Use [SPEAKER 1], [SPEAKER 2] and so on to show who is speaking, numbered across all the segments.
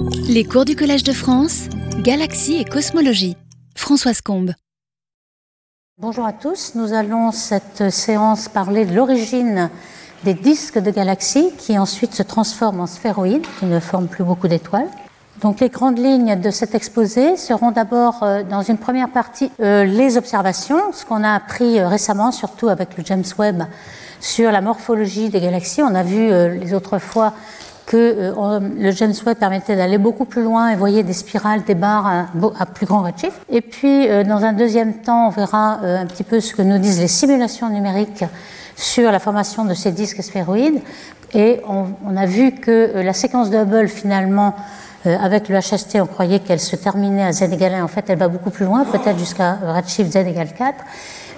[SPEAKER 1] Les cours du Collège de France, Galaxie et Cosmologie. Françoise Combe.
[SPEAKER 2] Bonjour à tous, nous allons cette séance parler de l'origine des disques de galaxies qui ensuite se transforment en sphéroïdes, qui ne forment plus beaucoup d'étoiles. Donc les grandes lignes de cet exposé seront d'abord euh, dans une première partie euh, les observations, ce qu'on a appris euh, récemment, surtout avec le James Webb, sur la morphologie des galaxies. On a vu les autres fois que le James Webb permettait d'aller beaucoup plus loin et voyez des spirales, des barres à, plus grand redshift. Et puis dans un deuxième temps, on verra un petit peu ce que nous disent les simulations numériques sur la formation de ces disques sphéroïdes. Et on, on a vu que la séquence de Hubble finalement euh, avec le HST, on croyait qu'elle se terminait à z égale 1. En fait, elle va beaucoup plus loin, peut-être jusqu'à redshift z égale 4.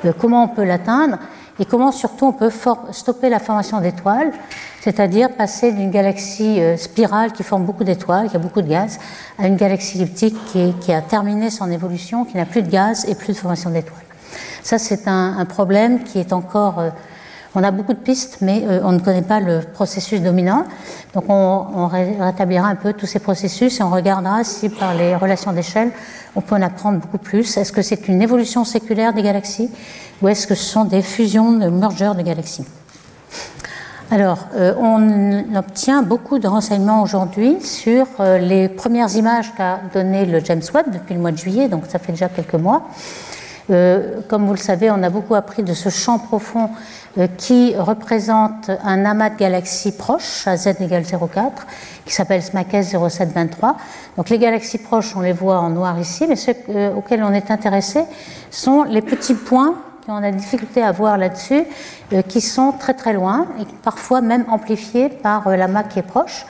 [SPEAKER 2] Euh, comment on peut l'atteindre? Et comment surtout on peut stopper la formation d'étoiles, c'est-à-dire passer d'une galaxie euh, spirale qui forme beaucoup d'étoiles, qui a beaucoup de gaz, à une galaxie elliptique qui, a terminé son évolution, qui n'a plus de gaz et plus de formation d'étoiles. Ça, c'est un, problème qui est encore on a beaucoup de pistes, mais euh, on ne connaît pas le processus dominant. Donc on, rétablira un peu tous ces processus et on regardera si par les relations d'échelle, on peut en apprendre beaucoup plus. Est-ce que c'est une évolution séculaire des galaxies ou est-ce que ce sont des fusions de mergers de galaxies? Alors, euh, on obtient beaucoup de renseignements aujourd'hui sur euh, les premières images qu'a donné le James Webb depuis le mois de juillet, donc ça fait déjà quelques mois. comme vous le savez, on a beaucoup appris de ce champ profond euh, qui représente un amas de galaxies proches à z égale 0,4 qui s'appelle SMACS 0723. Donc les galaxies proches, on les voit en noir ici, mais ceux euh, auxquels on est intéressé sont les petits points qu'on a difficulté à voir là-dessus, euh, qui sont très très loin et parfois même amplifiés par l'amas qui est proche.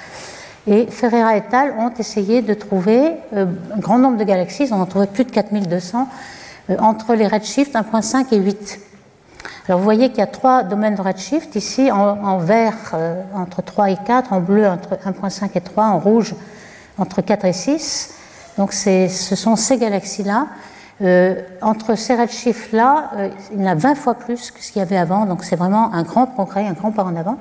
[SPEAKER 2] Et Ferreira et al. ont essayé de trouver un grand nombre de galaxies, ils en ont trouvé plus de 4200, entre les redshifts 1.5 et 8. Alors vous voyez qu'il y a trois domaines de redshift ici, en, vert euh, entre 3 et 4, en bleu entre 1.5 et 3, en rouge entre 4 et 6. Donc ce sont ces galaxies-là. Euh, entre ces redshifts-là, euh, il y en a 20 fois plus que ce qu'il y avait avant, donc c'est vraiment un grand progrès, un grand pas en avant.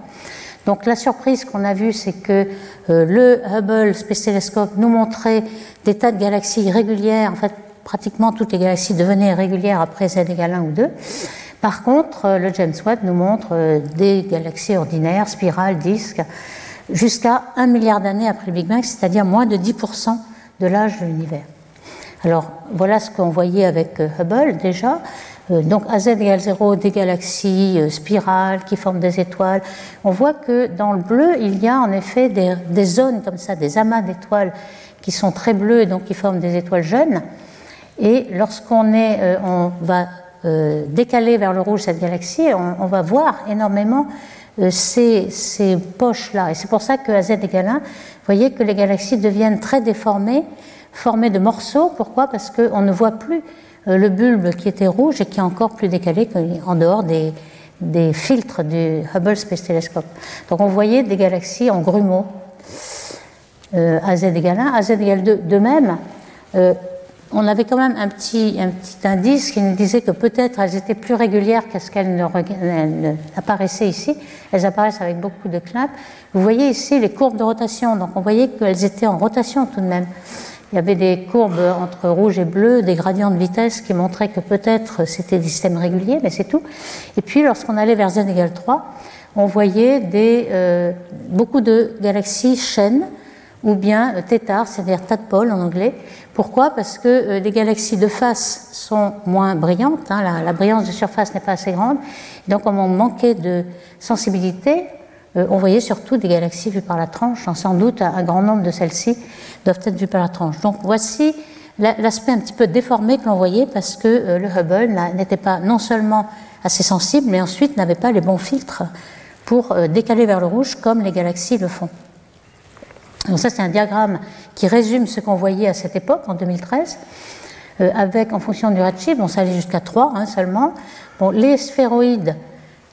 [SPEAKER 2] Donc la surprise qu'on a vue, c'est que le Hubble Space Telescope nous montrait des tas de galaxies irrégulières, en fait pratiquement toutes les galaxies devenaient irrégulières après z égale 1 ou 2. Par contre, euh, le James Webb nous montre euh, des galaxies ordinaires, spirales, disques, jusqu'à un milliard d'années après le Big Bang, c'est-à-dire moins de 10% de l'âge de l'univers. Alors voilà ce qu'on voyait avec euh, Hubble déjà. Donc à z égale 0, des galaxies spirales qui forment des étoiles. On voit que dans le bleu, il y a en effet des, zones comme ça, des amas d'étoiles qui sont très bleues et donc qui forment des étoiles jeunes. Et lorsqu'on est, on va euh, décaler vers le rouge cette galaxie, on, va voir énormément euh, ces, ces poches-là. Et c'est pour ça qu'à Z égale 1, vous voyez que les galaxies deviennent très déformées, formées de morceaux. Pourquoi? Parce qu'on ne voit plus euh, le bulbe qui était rouge et qui est encore plus décalé en dehors des, filtres du Hubble Space Telescope. Donc on voyait des galaxies en grumeaux euh, à z égale 1. À z égale 2, de même, euh, on avait quand même un petit, indice qui nous disait que peut-être elles étaient plus régulières qu'est-ce qu'elles ne, apparaissaient ici. Elles apparaissent avec beaucoup de claps. Vous voyez ici les courbes de rotation, donc on voyait qu'elles étaient en rotation tout de même. Il y avait des courbes entre rouge et bleu, des gradients de vitesse qui montraient que peut-être c'était des systèmes réguliers, mais c'est tout. Et puis lorsqu'on allait vers z égale 3, on voyait des, euh, beaucoup de galaxies chaînes ou bien euh, tétards, c'est-à-dire tadpoles en anglais, pourquoi? Parce que euh, les galaxies de face sont moins brillantes, hein, la, brillance de surface n'est pas assez grande. Donc, comme on manquait de sensibilité, on voyait surtout des galaxies vues par la tranche. Sans doute, un grand nombre de celles-ci doivent être vues par la tranche. Donc, voici l'aspect un petit peu déformé que l'on voyait parce que euh, le Hubble n'était pas non seulement assez sensible, mais ensuite n'avait pas les bons filtres pour décaler vers le rouge comme les galaxies le font. Donc ça, c'est un diagramme qui résume ce qu'on voyait à cette époque, en 2013, euh, avec, en fonction du redshift, bon, ça allait jusqu'à 3 hein, seulement. Bon, les sphéroïdes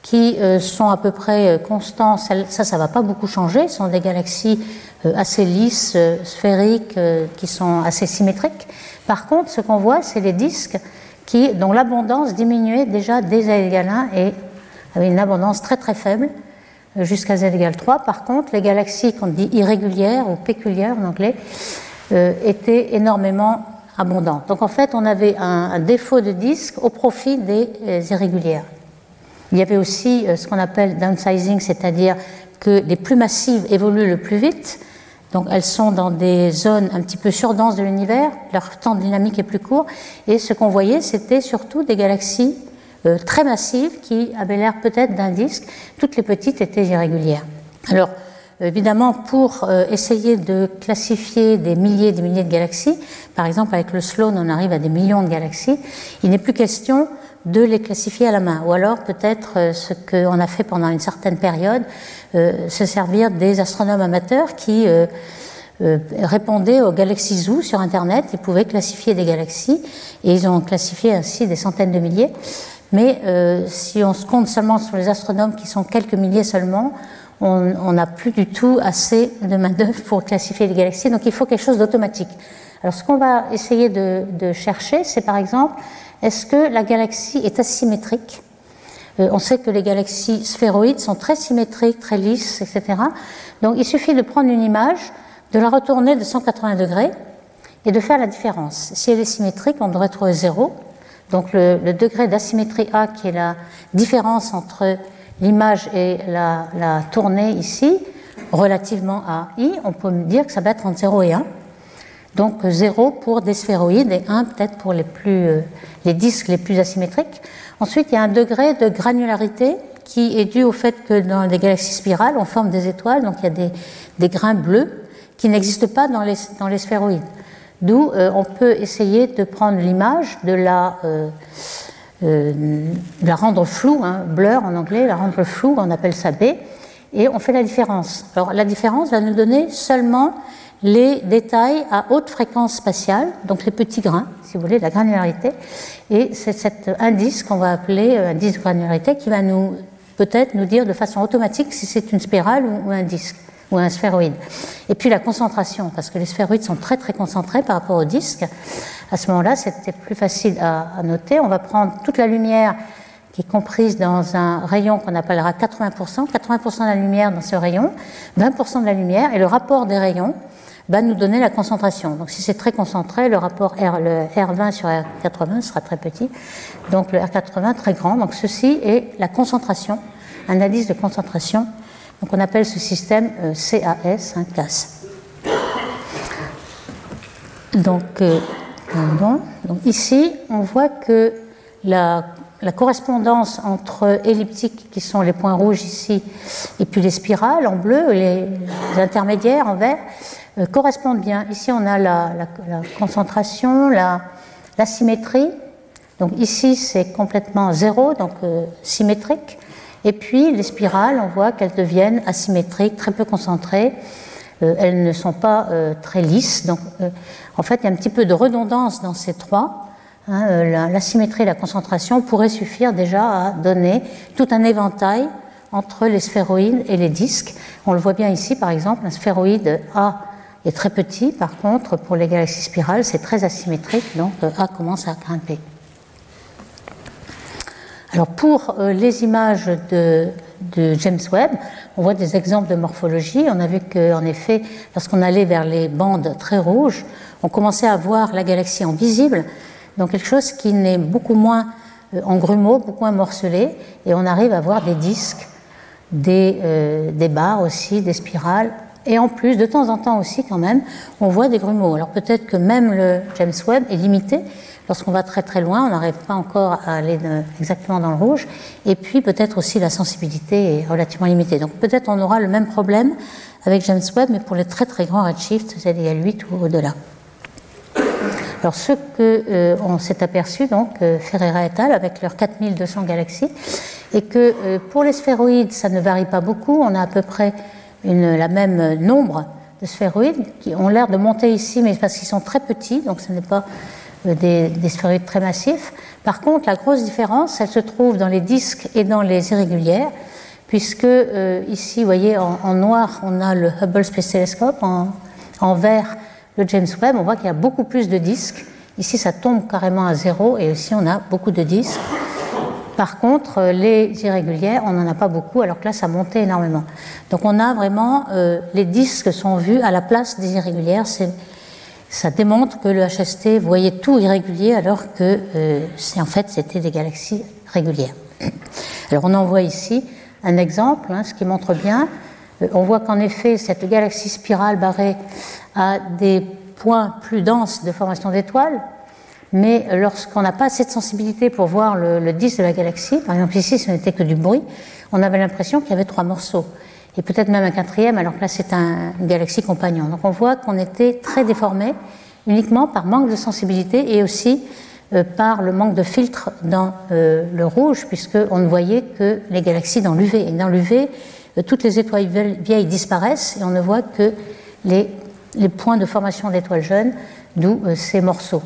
[SPEAKER 2] qui euh, sont à peu près euh, constants, ça, ça ne va pas beaucoup changer, ce sont des galaxies assez lisses, sphériques, qui sont assez symétriques. Par contre, ce qu'on voit, c'est les disques qui, dont l'abondance diminuait déjà dès A égale 1 et avait une abondance très très faible jusqu'à z égale 3. Par contre, les galaxies qu'on dit irrégulières ou péculières en anglais étaient énormément abondantes. Donc en fait, on avait un, défaut de disque au profit des irrégulières. Il y avait aussi ce qu'on appelle downsizing, c'est-à-dire que les plus massives évoluent le plus vite. Donc elles sont dans des zones un petit peu surdenses de l'univers, leur temps dynamique est plus court, et ce qu'on voyait, c'était surtout des galaxies euh, très massives qui avaient l'air peut-être d'un disque. Toutes les petites étaient irrégulières. Alors, évidemment, pour euh, essayer de classifier des milliers et des milliers de galaxies, par exemple avec le Sloan, on arrive à des millions de galaxies, il n'est plus question de les classifier à la main, ou alors peut-être euh, ce qu'on a fait pendant une certaine période, euh, se servir des astronomes amateurs qui euh, répondaient aux Galaxy Zoo sur Internet, ils pouvaient classifier des galaxies, et ils ont classifié ainsi des centaines de milliers. Mais si on se compte seulement sur les astronomes qui sont quelques milliers seulement, on n'a plus du tout assez de main-d'œuvre pour classifier les galaxies, donc il faut quelque chose d'automatique. Alors ce qu'on va essayer de chercher, c'est par exemple est-ce que la galaxie est asymétrique? Euh, On sait que les galaxies sphéroïdes sont très symétriques, très lisses, etc. Donc il suffit de prendre une image, de la retourner de 180 degrés et de faire la différence. Si elle est symétrique, on devrait trouver 0. Donc le, degré d'asymétrie A, qui est la différence entre l'image et la, la, tournée ici, relativement à I, on peut dire que ça va être entre 0 et 1. Donc 0 pour des sphéroïdes et 1 peut-être pour les, plus, euh, les disques les plus asymétriques. Ensuite, il y a un degré de granularité qui est dû au fait que dans les galaxies spirales, on forme des étoiles, donc il y a des, des grains bleus qui n'existent pas dans les, dans les sphéroïdes. D'où euh, on peut essayer de prendre l'image, de la, euh, la rendre floue, hein, blur en anglais, la rendre floue, on appelle ça B, et on fait la différence. Alors la différence va nous donner seulement les détails à haute fréquence spatiale, donc les petits grains, si vous voulez, la granularité. Et c'est cet indice qu'on va appeler euh, indice de granularité qui va nous peut-être nous dire de façon automatique si c'est une spirale ou un disque ou un sphéroïde. Et puis la concentration, parce que les sphéroïdes sont très très concentrés par rapport au disque. À ce moment-là, c'était plus facile à, noter. On va prendre toute la lumière qui est comprise dans un rayon qu'on appellera 80%, 80% de la lumière dans ce rayon, 20% de la lumière, et le rapport des rayons va nous donner la concentration. Donc si c'est très concentré, le rapport R, le R20 sur R80 sera très petit, donc le R80 très grand. Donc ceci est la concentration, indice de concentration. Donc on appelle ce système euh, CAS, un CAS. Donc, euh, donc ici, on voit que la correspondance entre elliptiques, qui sont les points rouges ici, et puis les spirales en bleu, les intermédiaires en vert, euh, correspondent bien. Ici, on a la, concentration, la, symétrie. Donc ici, c'est complètement zéro, donc euh, symétrique. Et puis, les spirales, on voit qu'elles deviennent asymétriques, très peu concentrées. Euh, elles ne sont pas très lisses. Donc, en fait, il y a un petit peu de redondance dans ces trois. Hein, la, symétrie et la concentration pourraient suffire déjà à donner tout un éventail entre les sphéroïdes et les disques. On le voit bien ici, par exemple, un sphéroïde A est très petit. Par contre, pour les galaxies spirales, c'est très asymétrique, donc euh, A commence à grimper. Alors pour euh, les images de, James Webb, on voit des exemples de morphologie. On a vu qu'en effet, lorsqu'on allait vers les bandes très rouges, on commençait à voir la galaxie en visible, donc quelque chose qui n'est beaucoup moins euh, en grumeaux, beaucoup moins morcelé, et on arrive à voir des disques, des, des barres aussi, des spirales et en plus, de temps en temps aussi, quand même, on voit des grumeaux. Alors peut-être que même le James Webb est limité. Lorsqu'on va très très loin, on n'arrive pas encore à aller exactement dans le rouge. Et puis peut-être aussi la sensibilité est relativement limitée. Donc peut-être on aura le même problème avec James Webb, mais pour les très très grands redshifts, c'est-à-dire 8 ou au-delà. Alors ce que euh, on s'est aperçu, donc euh, Ferreira et al., avec leurs 4200 galaxies, et que euh, pour les sphéroïdes, ça ne varie pas beaucoup. On a à peu près la même nombre de sphéroïdes qui ont l'air de monter ici, mais parce qu'ils sont très petits, donc ce n'est pas euh, des, sphéroïdes très massifs. Par contre, la grosse différence, elle se trouve dans les disques et dans les irrégulières, puisque euh, ici, vous voyez, en, noir, on a le Hubble Space Telescope, en, en vert, le James Webb, on voit qu'il y a beaucoup plus de disques. Ici, ça tombe carrément à zéro, et ici, on a beaucoup de disques. Par contre, euh, les irrégulières, on n'en a pas beaucoup, alors que là, ça montait énormément. Donc on a vraiment, euh, les disques sont vus à la place des irrégulières. Ça démontre que le HST voyait tout irrégulier alors que euh, en fait c'était des galaxies régulières. Alors on en voit ici un exemple, hein, ce qui montre bien. on voit qu'en effet cette galaxie spirale barrée a des points plus denses de formation d'étoiles, mais lorsqu'on n'a pas assez de sensibilité pour voir le, disque de la galaxie, par exemple ici ce n'était que du bruit, on avait l'impression qu'il y avait trois morceaux, et peut-être même un quatrième, alors que là c'est un, une galaxie compagnon. Donc on voit qu'on était très déformé uniquement par manque de sensibilité et aussi euh, par le manque de filtre dans euh, le rouge, puisqu'on ne voyait que les galaxies dans l'UV. Et dans l'UV, euh, toutes les étoiles vieilles disparaissent et on ne voit que les, les points de formation d'étoiles jeunes, d'où ces morceaux.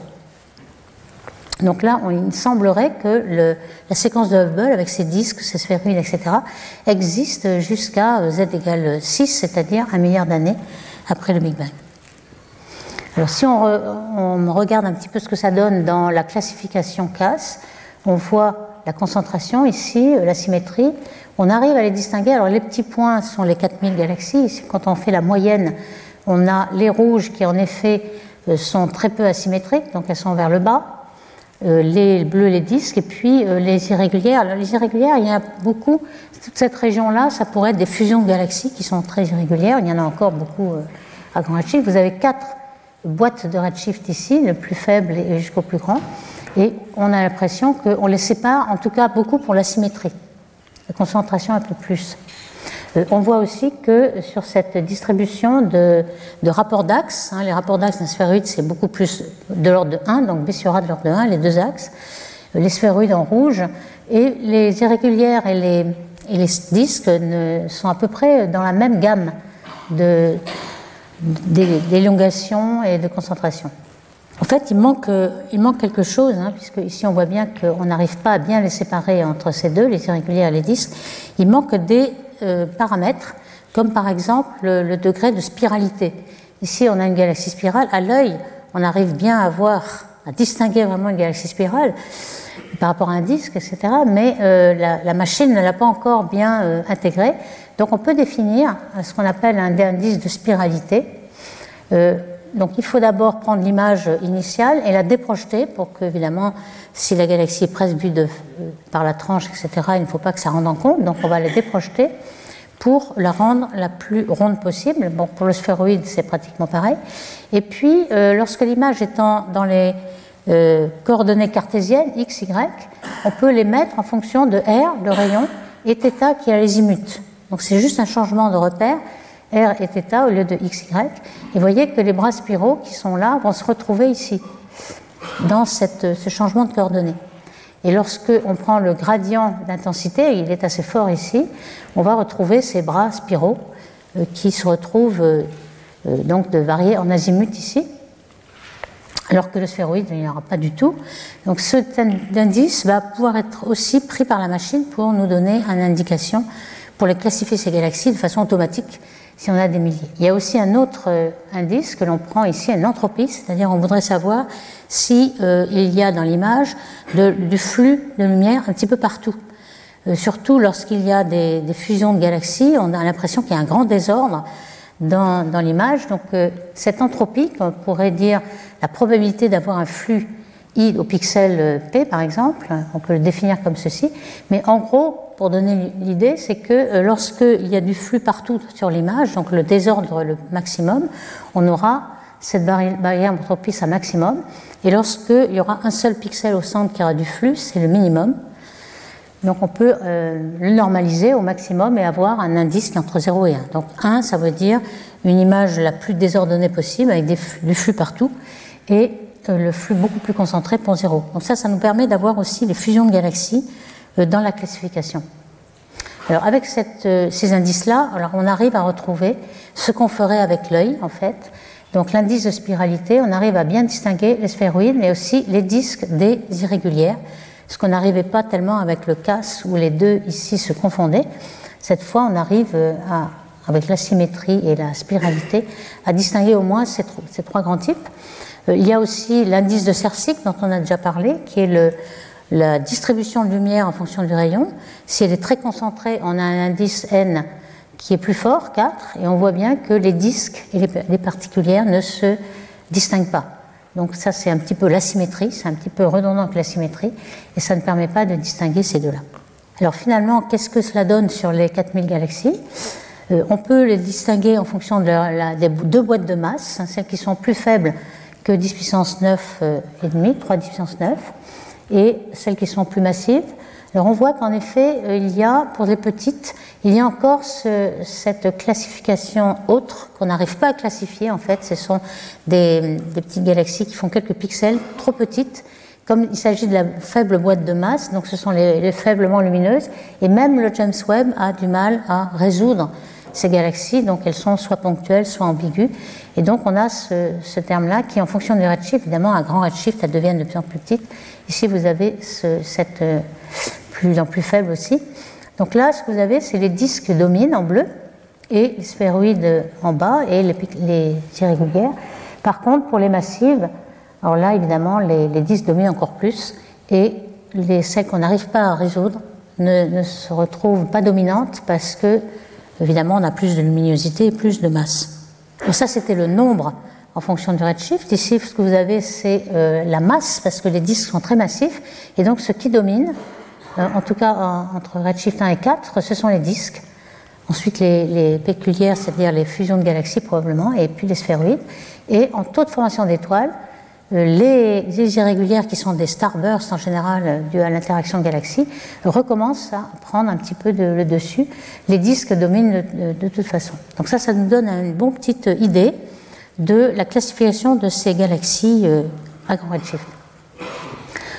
[SPEAKER 2] Donc là, il semblerait que la séquence de Hubble, avec ses disques, ses sphéroïdes, etc., existe jusqu'à z égale 6, c'est-à-dire un milliard d'années après le Big Bang. Alors si on, regarde un petit peu ce que ça donne dans la classification CAS, on voit la concentration ici, la symétrie. On arrive à les distinguer. Alors les petits points sont les 4000 galaxies. quand on fait la moyenne, on a les rouges qui en effet euh, sont très peu asymétriques, donc elles sont vers le bas. Euh, les bleus, les disques, et puis euh, les irrégulières. Alors, les irrégulières, il y a beaucoup. Toute cette région-là, ça pourrait être des fusions de galaxies qui sont très irrégulières. Il y en a encore beaucoup euh, à grand redshift. Vous avez quatre boîtes de redshift ici, le plus faible et jusqu'au plus grand. Et on a l'impression qu'on les sépare, en tout cas beaucoup pour la symétrie. La concentration un peu plus. Euh, on voit aussi que sur cette distribution de, rapports d'axes, hein, les rapports d'axes d'un sphéroïde, c'est beaucoup plus de l'ordre de 1, donc B sur A de l'ordre de 1, les deux axes, euh, les sphéroïdes en rouge, et les irrégulières et les, disques ne, sont à peu près dans la même gamme d'élongation et de concentration. En fait, il manque, il manque quelque chose, hein, puisque ici on voit bien qu'on n'arrive pas à bien les séparer entre ces deux, les irrégulières et les disques. Il manque des euh, paramètres, comme par exemple le, degré de spiralité. Ici, on a une galaxie spirale. À l'œil, on arrive bien à voir, à distinguer vraiment une galaxie spirale par rapport à un disque, etc. Mais euh, la, machine ne l'a pas encore bien euh, intégré. Donc, on peut définir ce qu'on appelle un indice de spiralité. Donc, il faut d'abord prendre l'image initiale et la déprojeter pour que, évidemment, si la galaxie est presque vue de, par la tranche, etc., il ne faut pas que ça rende en compte. Donc, on va la déprojeter pour la rendre la plus ronde possible. Bon, pour le sphéroïde, c'est pratiquement pareil. Et puis, euh, lorsque l'image est dans les euh, coordonnées cartésiennes, x, y, on peut les mettre en fonction de r, le rayon, et θ qui a les imutes. Donc c'est juste un changement de repère, r et θ au lieu de x, y. Et vous voyez que les bras spiraux qui sont là vont se retrouver ici, dans ce changement de coordonnées. Et lorsque on prend le gradient d'intensité, il est assez fort ici, on va retrouver ces bras spiraux euh, qui se retrouvent euh, euh, donc de varier en azimut ici, alors que le sphéroïde, il n'y aura pas du tout. Donc cet indice va pouvoir être aussi pris par la machine pour nous donner une indication pour les classifier ces galaxies de façon automatique si on a des milliers. Il y a aussi un autre indice que l'on prend ici, une entropie, c'est-à-dire on voudrait savoir si euh, il y a dans l'image du flux de lumière un petit peu partout. Euh, surtout lorsqu'il y a des, fusions de galaxies, on a l'impression qu'il y a un grand désordre dans, dans l'image. Donc euh, cette entropie, on pourrait dire la probabilité d'avoir un flux I au pixel P par exemple, on peut le définir comme ceci, mais en gros, pour donner l'idée, c'est que lorsqu'il y a du flux partout sur l'image, donc le désordre le maximum, on aura cette barrière d'entropie à maximum. Et lorsqu'il y aura un seul pixel au centre qui aura du flux, c'est le minimum. Donc on peut euh, le normaliser au maximum et avoir un indice qui entre 0 et 1. Donc 1, ça veut dire une image la plus désordonnée possible avec du flux partout et euh, le flux beaucoup plus concentré pour 0. Donc ça, ça nous permet d'avoir aussi les fusions de galaxies euh, dans la classification. Alors avec cette, ces indices-là, alors on arrive à retrouver ce qu'on ferait avec l'œil en fait, donc l'indice de spiralité, on arrive à bien distinguer les sphéroïdes, mais aussi les disques des irrégulières, ce qu'on n'arrivait pas tellement avec le CAS où les deux ici se confondaient. Cette fois, on arrive à, avec la symétrie et la spiralité à distinguer au moins ces, trois grands types. Euh, il y a aussi l'indice de Cercic dont on a déjà parlé, qui est le, la distribution de lumière en fonction du rayon. Si elle est très concentrée, on a un indice n qui est plus fort, 4, et on voit bien que les disques et les particulières ne se distinguent pas. Donc ça, c'est un petit peu l'asymétrie, c'est un petit peu redondant avec l'asymétrie, et ça ne permet pas de distinguer ces deux-là. Alors finalement, qu'est-ce que cela donne sur les 4000 galaxies? Euh, On peut les distinguer en fonction des deux boîtes de masse, hein, celles qui sont plus faibles que 10 puissance 9 euh, et demi, 3 10 puissance 9, et celles qui sont plus massives. Alors on voit qu'en effet, euh, il y a, pour les petites, il y a encore cette classification autre qu'on n'arrive pas à classifier en fait. Ce sont des, petites galaxies qui font quelques pixels, trop petites, comme il s'agit de la faible boîte de masse, donc ce sont les, faiblement lumineuses, et même le James Webb a du mal à résoudre ces galaxies, donc elles sont soit ponctuelles, soit ambiguës. Et donc on a ce, terme-là qui, en fonction du redshift, évidemment, un grand redshift, elles deviennent de plus en plus petites. Ici, vous avez cette euh, plus en plus faible aussi. Donc là, ce que vous avez, c'est les disques dominent en bleu et les sphéroïdes en bas et les, les irrégulières. Par contre, pour les massives, alors là, évidemment, les, disques dominent encore plus et les, celles qu'on n'arrive pas à résoudre ne, se retrouvent pas dominantes parce que, évidemment, on a plus de luminosité et plus de masse. Donc ça, c'était le nombre en fonction du redshift. Ici, ce que vous avez, c'est euh, la masse parce que les disques sont très massifs et donc ce qui domine, euh, en tout cas entre Redshift 1 et 4, ce sont les disques. Ensuite, les, péculières, c'est-à-dire les fusions de galaxies probablement, et puis les sphéroïdes. Et en taux de formation d'étoiles, euh, les, irrégulières qui sont des starbursts en général euh, dues à l'interaction de galaxies recommencent à prendre un petit peu de, le dessus. Les disques dominent de, toute façon. Donc ça, ça nous donne une bonne petite idée de la classification de ces galaxies à grand redshift.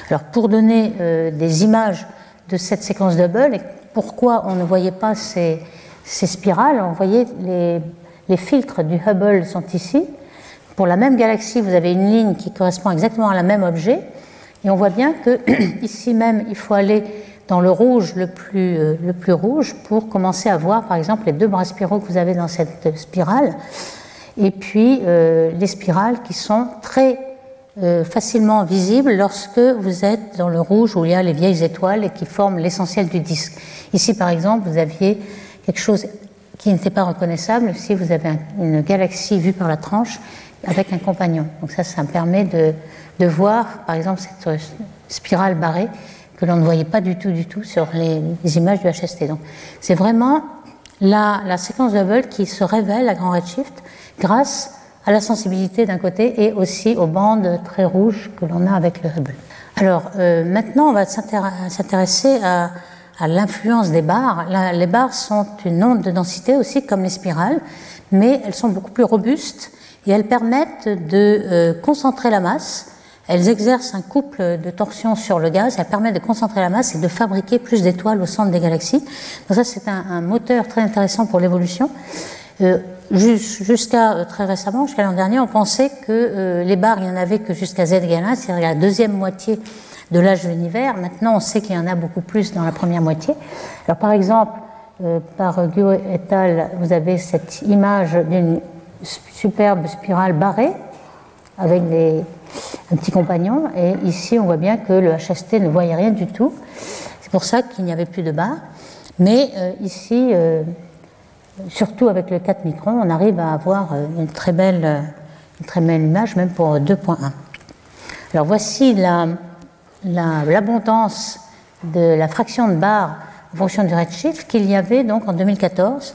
[SPEAKER 2] Alors pour donner des images de cette séquence de Hubble et pourquoi on ne voyait pas ces, spirales. On voyait les, les, filtres du Hubble sont ici. Pour la même galaxie, vous avez une ligne qui correspond exactement à la même objet. Et on voit bien que ici même, il faut aller dans le rouge le plus, euh, le plus rouge pour commencer à voir, par exemple, les deux bras spiraux que vous avez dans cette spirale. Et puis euh, les spirales qui sont très euh, facilement visible lorsque vous êtes dans le rouge où il y a les vieilles étoiles et qui forment l'essentiel du disque. Ici, par exemple, vous aviez quelque chose qui n'était pas reconnaissable si vous avez une galaxie vue par la tranche avec un compagnon. Donc ça, ça permet de, voir, par exemple, cette spirale barrée que l'on ne voyait pas du tout, du tout sur les, images du HST. Donc c'est vraiment la, la séquence de Hubble qui se révèle à grand redshift grâce à la sensibilité d'un côté et aussi aux bandes très rouges que l'on a avec le Hubble. Alors euh, maintenant, on va s'intéresser à l'influence des barres. les barres sont une onde de densité aussi, comme les spirales, mais elles sont beaucoup plus robustes et elles permettent de euh, concentrer la masse. Elles exercent un couple de torsion sur le gaz, elles permettent de concentrer la masse et de fabriquer plus d'étoiles au centre des galaxies. Donc ça, c'est un, un, moteur très intéressant pour l'évolution. Euh, jusqu'à euh, très récemment, jusqu'à l'an dernier, on pensait que euh, les barres, il n'y en avait que jusqu'à z égale 1, c'est-à-dire la deuxième moitié de l'âge de l'univers. Maintenant, on sait qu'il y en a beaucoup plus dans la première moitié. Alors, par exemple, par Guo et al., vous avez cette image d'une superbe spirale barrée avec un petit compagnon. Et ici, on voit bien que le HST ne voyait rien du tout. C'est pour ça qu'il n'y avait plus de barres. Mais ici, surtout avec le 4 microns, on arrive à avoir euh, une très belle, euh, une très belle image, même pour 2.1. Alors voici l'abondance de la fraction de barres en fonction du redshift qu'il y avait donc en 2014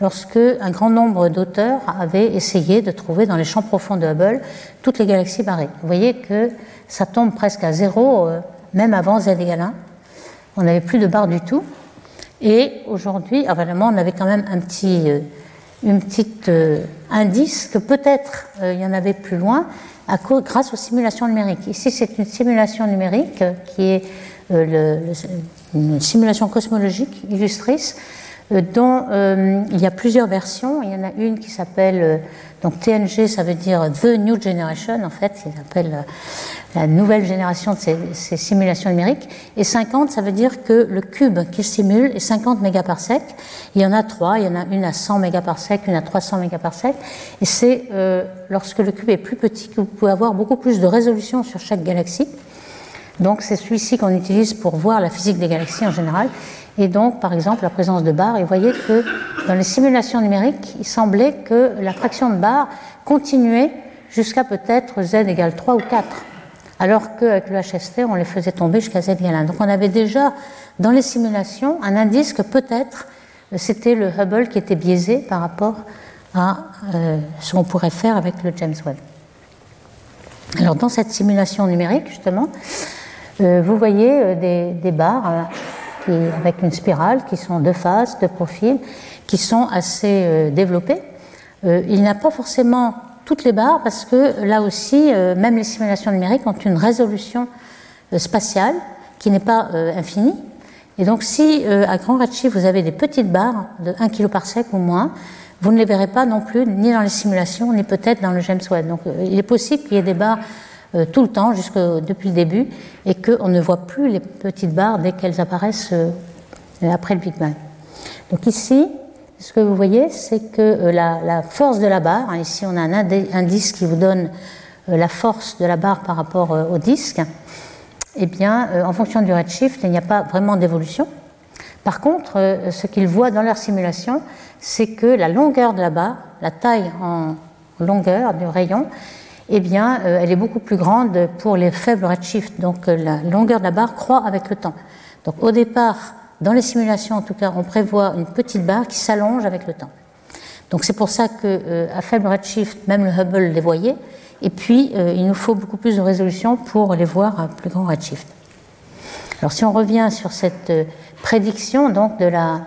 [SPEAKER 2] lorsque un grand nombre d'auteurs avaient essayé de trouver dans les champs profonds de Hubble toutes les galaxies barrées. Vous voyez que ça tombe presque à zéro, euh, même avant Z égale 1. On n'avait plus de barres du tout. Et aujourd'hui, évidemment, on avait quand même un petit, euh, une petite euh, indice que peut-être il y en avait plus loin à cause, grâce aux simulations numériques. Ici, c'est une simulation numérique qui est une simulation cosmologique illustrice dont il y a plusieurs versions. Il y en a une qui s'appelle donc TNG, ça veut dire The New Generation, en fait, il appelle la nouvelle génération de ces, simulations numériques. Et 50, ça veut dire que le cube qui simule est 50 mégaparsecs. Il y en a trois, il y en a une à 100 mégaparsecs, une à 300 mégaparsecs. Et c'est euh, lorsque le cube est plus petit que vous pouvez avoir beaucoup plus de résolution sur chaque galaxie. Donc c'est celui-ci qu'on utilise pour voir la physique des galaxies en général. Et donc, par exemple, la présence de barres. Et vous voyez que dans les simulations numériques, il semblait que la fraction de barres continuait jusqu'à peut-être z égale 3 ou 4. Alors qu'avec le HST, on les faisait tomber jusqu'à z égale 1. Donc on avait déjà dans les simulations un indice que peut-être c'était le Hubble qui était biaisé par rapport à euh, ce qu'on pourrait faire avec le James Webb. Alors dans cette simulation numérique, justement, euh, vous voyez euh, des, barres avec une spirale qui sont de faces, de profil, qui sont assez développées. il n'y a pas forcément toutes les barres parce que là aussi, même les simulations numériques ont une résolution spatiale qui n'est pas infinie. Et donc si à grand redshift vous avez des petites barres de 1 kg par sec ou moins, vous ne les verrez pas non plus ni dans les simulations, ni peut-être dans le James Webb. Donc euh, il est possible qu'il y ait des barres euh, tout le temps, jusque depuis le début, et qu'on ne voit plus les petites barres dès qu'elles apparaissent euh, après le Big Bang. Donc ici, ce que vous voyez, c'est que la, force de la barre, hein, ici on a un indice qui vous donne la force de la barre par rapport au disque, eh bien, en fonction du redshift, il n'y a pas vraiment d'évolution. Par contre, ce qu'ils voient dans leur simulation, c'est que la longueur de la barre, la taille en longueur du rayon, eh bien, euh, elle est beaucoup plus grande pour les faibles redshift. Donc, euh, la longueur de la barre croît avec le temps. Donc, au départ, dans les simulations, en tout cas, on prévoit une petite barre qui s'allonge avec le temps. Donc, c'est pour ça qu'à euh, faible redshift, même le Hubble les voyait. Et puis, il nous faut beaucoup plus de résolution pour les voir à plus grand redshift. Alors, si on revient sur cette prédiction donc de la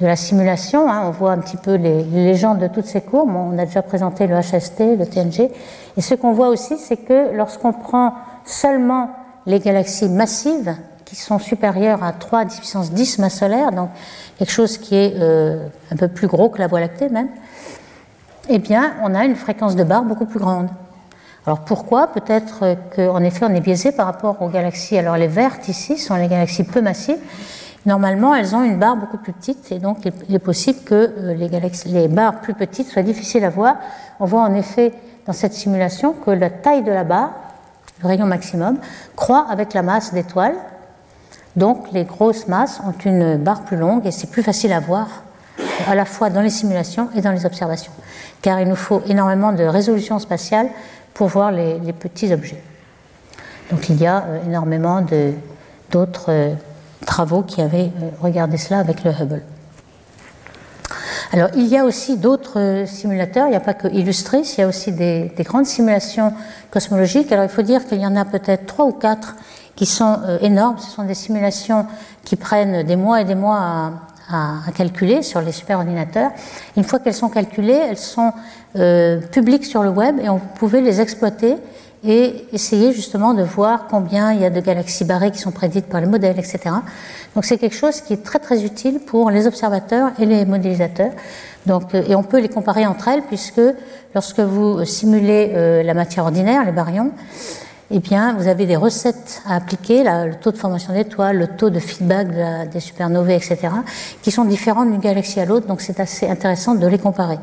[SPEAKER 2] de la simulation. Hein. on voit un petit peu les, légendes de toutes ces courbes. On a déjà présenté le HST, le TNG. Et ce qu'on voit aussi, c'est que lorsqu'on prend seulement les galaxies massives, qui sont supérieures à 3 à 10 puissance 10 masse solaire, donc quelque chose qui est euh, un peu plus gros que la Voie lactée même, eh bien, on a une fréquence de barre beaucoup plus grande. Alors pourquoi? Peut-être qu'en effet, on est biaisé par rapport aux galaxies. Alors les vertes ici sont les galaxies peu massives Normalement, elles ont une barre beaucoup plus petite et donc il est possible que euh, les, barres plus petites soient difficiles à voir. On voit en effet dans cette simulation que la taille de la barre, le rayon maximum, croît avec la masse d'étoiles. Donc les grosses masses ont une barre plus longue et c'est plus facile à voir à la fois dans les simulations et dans les observations, car il nous faut énormément de résolution spatiale pour voir les, petits objets. Donc il y a euh, énormément d'autres euh, travaux qui avaient euh, regardé cela avec le Hubble. Alors, il y a aussi d'autres euh, simulateurs, il n'y a pas que Illustris, il y a aussi des, grandes simulations cosmologiques. Alors, il faut dire qu'il y en a peut-être trois ou quatre qui sont euh, énormes. Ce sont des simulations qui prennent des mois et des mois à, calculer sur les superordinateurs. Une fois qu'elles sont calculées, elles sont publiques sur le web et on pouvait les exploiter et essayer justement de voir combien il y a de galaxies barrées qui sont prédites par les modèles, etc. Donc c'est quelque chose qui est très très utile pour les observateurs et les modélisateurs. Donc, euh, et on peut les comparer entre elles puisque lorsque vous simulez euh, la matière ordinaire, les baryons, eh bien, vous avez des recettes à appliquer, le taux de formation d'étoiles, le taux de feedback des supernovae, etc., qui sont différents d'une galaxie à l'autre. Donc c'est assez intéressant de les comparer.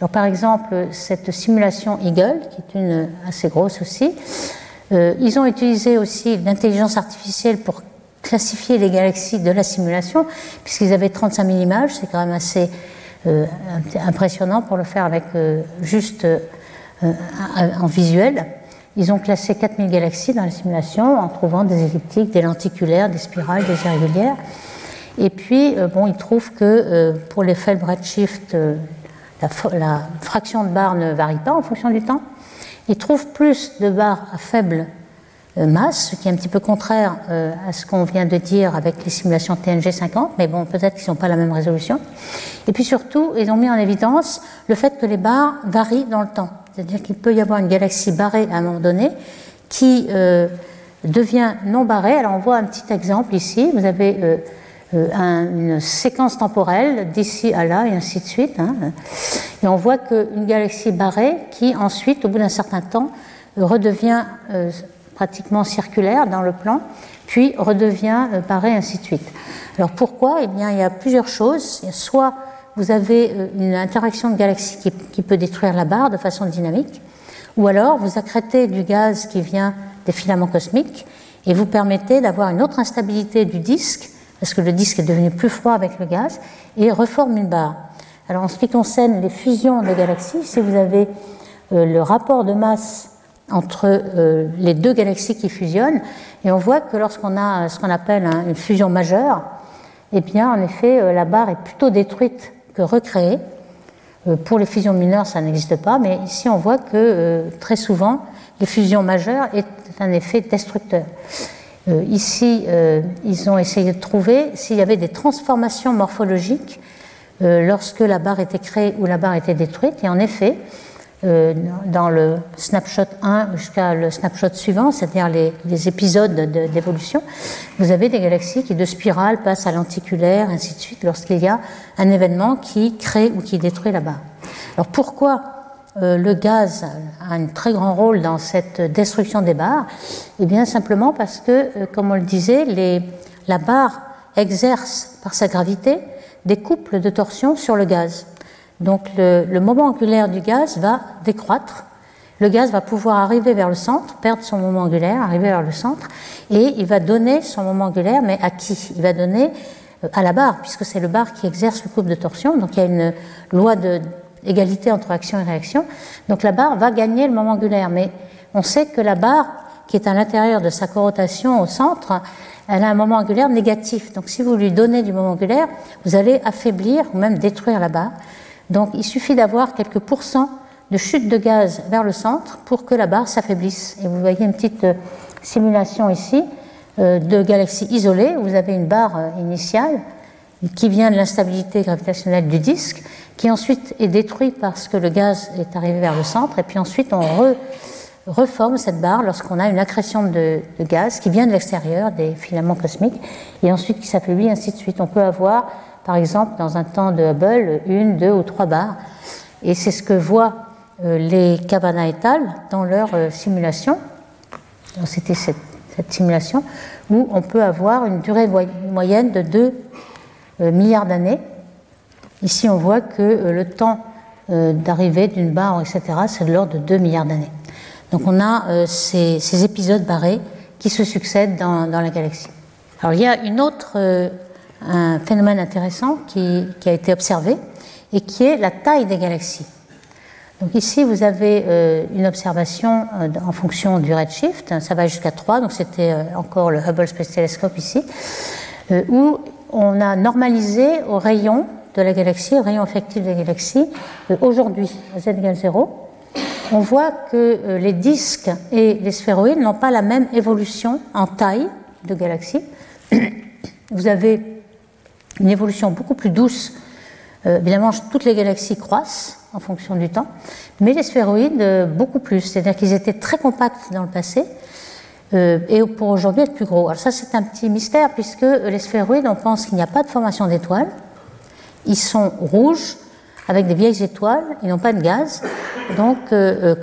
[SPEAKER 2] Alors, par exemple, cette simulation Eagle, qui est une assez grosse aussi, euh, ils ont utilisé aussi l'intelligence artificielle pour classifier les galaxies de la simulation, puisqu'ils avaient 35 000 images, c'est quand même assez euh, impressionnant pour le faire avec euh, juste en visuel. Ils ont classé 4000 galaxies dans la simulation en trouvant des elliptiques, des lenticulaires, des spirales, des irrégulières. Et puis, bon, ils trouvent que pour les faibles redshift, la, fraction de barres ne varie pas en fonction du temps. Ils trouvent plus de barres à faible euh, masse, ce qui est un petit peu contraire euh, à ce qu'on vient de dire avec les simulations TNG 50, mais bon, peut-être qu'ils n'ont pas la même résolution. Et puis surtout, ils ont mis en évidence le fait que les barres varient dans le temps. C'est-à-dire qu'il peut y avoir une galaxie barrée à un moment donné qui euh, devient non barrée. Alors on voit un petit exemple ici. Vous avez une séquence temporelle d'ici à là et ainsi de suite. Hein. Et on voit qu'une galaxie barrée qui ensuite, au bout d'un certain temps, redevient euh, pratiquement circulaire dans le plan, puis redevient euh, barrée, ainsi de suite. Alors pourquoi? Eh bien, il y a plusieurs choses. Soit vous avez une interaction de galaxies qui, qui, peut détruire la barre de façon dynamique, ou alors vous accrétez du gaz qui vient des filaments cosmiques, et vous permettez d'avoir une autre instabilité du disque, parce que le disque est devenu plus froid avec le gaz, et reforme une barre. Alors en ce qui concerne les fusions de galaxies, si vous avez euh, le rapport de masse entre euh, les deux galaxies qui fusionnent, et on voit que lorsqu'on a ce qu'on appelle une fusion majeure, eh bien en effet euh, la barre est plutôt détruite que recréée. Pour les fusions mineures, ça n'existe pas, mais ici on voit que très souvent les fusions majeures est un effet destructeur. Ici, ils ont essayé de trouver s'il y avait des transformations morphologiques lorsque la barre était créée ou la barre était détruite, et en effet, euh, dans le snapshot 1 jusqu'à le snapshot suivant, c'est-à-dire les, épisodes d'évolution, vous avez des galaxies qui de spirale passent à lenticulaire, ainsi de suite, lorsqu'il y a un événement qui crée ou qui détruit la barre. Alors pourquoi euh, le gaz a un très grand rôle dans cette destruction des barres Eh bien simplement parce que, euh, comme on le disait, la barre exerce par sa gravité des couples de torsion sur le gaz. Donc le, moment angulaire du gaz va décroître. Le gaz va pouvoir arriver vers le centre, perdre son moment angulaire, arriver vers le centre, et il va donner son moment angulaire, mais à qui? Il va donner euh, à la barre, puisque c'est le bar qui exerce le couple de torsion. Donc il y a une loi d'égalité entre action et réaction. Donc la barre va gagner le moment angulaire, mais on sait que la barre, qui est à l'intérieur de sa corotation au centre, elle a un moment angulaire négatif. Donc si vous lui donnez du moment angulaire, vous allez affaiblir ou même détruire la barre. Donc il suffit d'avoir quelques pourcents de chute de gaz vers le centre pour que la barre s'affaiblisse. Et vous voyez une petite euh, simulation ici euh, de galaxies isolées. Vous avez une barre euh, initiale qui vient de l'instabilité gravitationnelle du disque, qui ensuite est détruite parce que le gaz est arrivé vers le centre, et puis ensuite on reforme cette barre lorsqu'on a une accrétion de, gaz qui vient de l'extérieur des filaments cosmiques, et ensuite qui s'affaiblit, ainsi de suite. On peut avoir par exemple, dans un temps de Hubble, une, deux ou trois barres. Et c'est ce que voient euh, les Cabana et al. dans leur euh, simulation. C'était cette, simulation où on peut avoir une durée moyenne de 2 euh, milliards d'années. Ici, on voit que le temps d'arrivée d'une barre, etc., c'est de l'ordre de 2 milliards d'années. Donc on a ces, épisodes barrés qui se succèdent dans, la galaxie. Alors il y a une autre un phénomène intéressant qui, a été observé et qui est la taille des galaxies. Donc ici, vous avez euh, une observation euh, en fonction du redshift, ça va jusqu'à 3, donc c'était euh, encore le Hubble Space Telescope ici, où on a normalisé au rayon de la galaxie, au rayon effectif de la galaxie, aujourd'hui, à z égale 0. On voit que les disques et les sphéroïdes n'ont pas la même évolution en taille de galaxie. Vous avez une évolution beaucoup plus douce. Euh, évidemment, toutes les galaxies croissent en fonction du temps, mais les sphéroïdes euh, beaucoup plus. C'est-à-dire qu'ils étaient très compacts dans le passé euh, et pour aujourd'hui être plus gros. Alors ça, c'est un petit mystère puisque les sphéroïdes, on pense qu'il n'y a pas de formation d'étoiles. Ils sont rouges avec des vieilles étoiles, ils n'ont pas de gaz. Donc,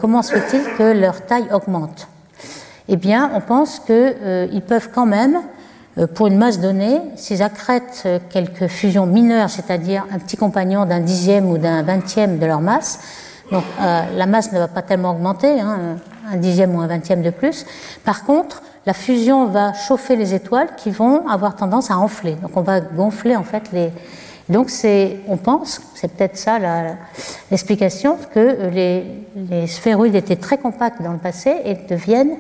[SPEAKER 2] comment se fait-il que leur taille augmente? Eh bien, on pense qu'ils peuvent quand même euh, pour une masse donnée, s'ils accrètent euh, quelques fusions mineures, c'est-à-dire un petit compagnon d'un dixième ou d'un vingtième de leur masse, donc euh, la masse ne va pas tellement augmenter, hein, un dixième ou un vingtième de plus. Par contre, la fusion va chauffer les étoiles qui vont avoir tendance à enfler. Donc on va gonfler en fait les. Donc on pense, c'est peut-être ça l'explication, que les, sphéroïdes étaient très compacts dans le passé et deviennent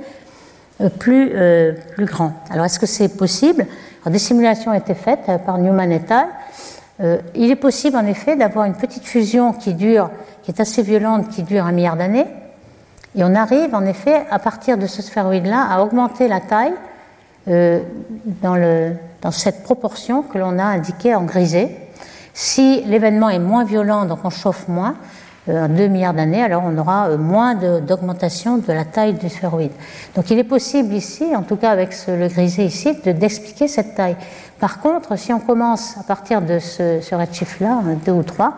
[SPEAKER 2] euh, plus, euh, plus grand. Alors, est-ce que c'est possible? Des simulations ont été faites euh, par Newman et al. il est possible, en effet, d'avoir une petite fusion qui dure, qui est assez violente, qui dure un milliard d'années. Et on arrive, en effet, à partir de ce sphéroïde-là, à augmenter la taille dans, le, dans cette proportion que l'on a indiquée en grisé. Si l'événement est moins violent, donc on chauffe moins, en 2 milliards d'années, alors on aura euh, moins d'augmentation de, la taille du sphéroïde. Donc il est possible ici, en tout cas avec le grisé ici, d'expliquer cette taille. Par contre, si on commence à partir de ce, ce redshift-là, 2 ou 3,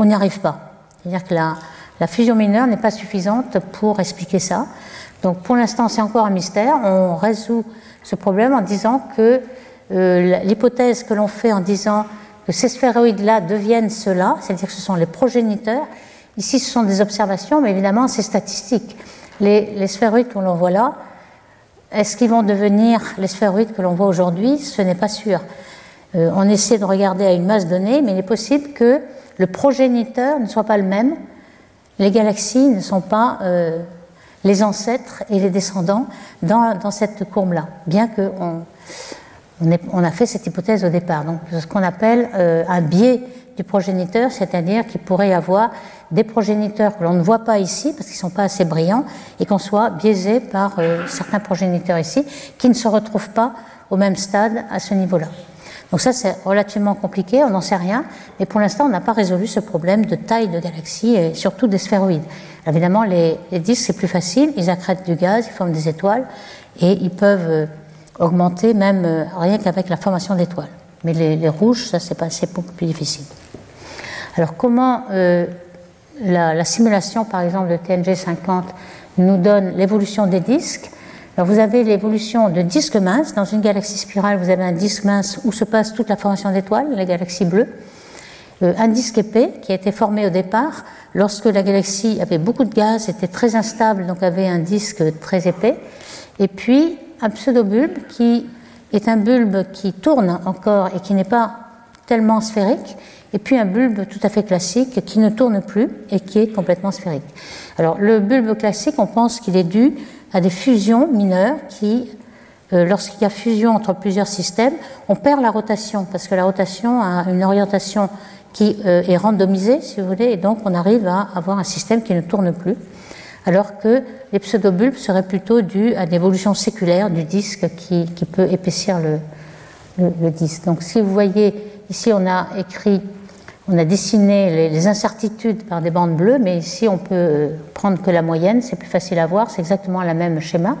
[SPEAKER 2] on n'y arrive pas. C'est-à-dire que la, la fusion mineure n'est pas suffisante pour expliquer ça. Donc pour l'instant, c'est encore un mystère. On résout ce problème en disant que euh, l'hypothèse que l'on fait en disant que ces sphéroïdes-là deviennent ceux-là, c'est-à-dire que ce sont les progéniteurs, Ici, ce sont des observations, mais évidemment, c'est statistique. Les, sphéroïdes qu'on voit là est-ce qu'ils vont devenir les sphéroïdes que l'on voit aujourd'hui? Ce n'est pas sûr. Euh, on essaie de regarder à une masse donnée, mais il est possible que le progéniteur ne soit pas le même. Les galaxies ne sont pas euh, les ancêtres et les descendants dans, cette courbe-là, bien qu'on on, a fait cette hypothèse au départ. Donc, ce qu'on appelle euh, un biais du progéniteur, c'est-à-dire qu'il pourrait y avoir des progéniteurs que l'on ne voit pas ici parce qu'ils ne sont pas assez brillants et qu'on soit biaisé par euh, certains progéniteurs ici qui ne se retrouvent pas au même stade à ce niveau-là. Donc ça, c'est relativement compliqué, on n'en sait rien, mais pour l'instant, on n'a pas résolu ce problème de taille de galaxies et surtout des sphéroïdes. Évidemment, les, disques, c'est plus facile, ils accrètent du gaz, ils forment des étoiles et ils peuvent euh, augmenter même euh, rien qu'avec la formation d'étoiles. Mais les, rouges, ça, c'est, beaucoup plus difficile. Alors, comment euh, la, simulation, par exemple, de TNG 50 nous donne l'évolution des disques? Alors vous avez l'évolution de disques minces. Dans une galaxie spirale, vous avez un disque mince où se passe toute la formation d'étoiles, les galaxies bleues. Euh, un disque épais qui a été formé au départ lorsque la galaxie avait beaucoup de gaz, était très instable, donc avait un disque très épais. Et puis un pseudobulbe qui est un bulbe qui tourne encore et qui n'est pas tellement sphérique, et puis un bulbe tout à fait classique qui ne tourne plus et qui est complètement sphérique. Alors le bulbe classique, on pense qu'il est dû à des fusions mineures qui, euh, lorsqu'il y a fusion entre plusieurs systèmes, on perd la rotation parce que la rotation a une orientation qui euh, est randomisée, si vous voulez, et donc on arrive à avoir un système qui ne tourne plus, alors que les pseudobulbes seraient plutôt dus à l'évolution séculaire du disque qui, peut épaissir le, disque. Donc si vous voyez, ici on a écrit on a dessiné les, incertitudes par des bandes bleues, mais ici on peut euh, prendre que la moyenne, c'est plus facile à voir, c'est exactement le même schéma.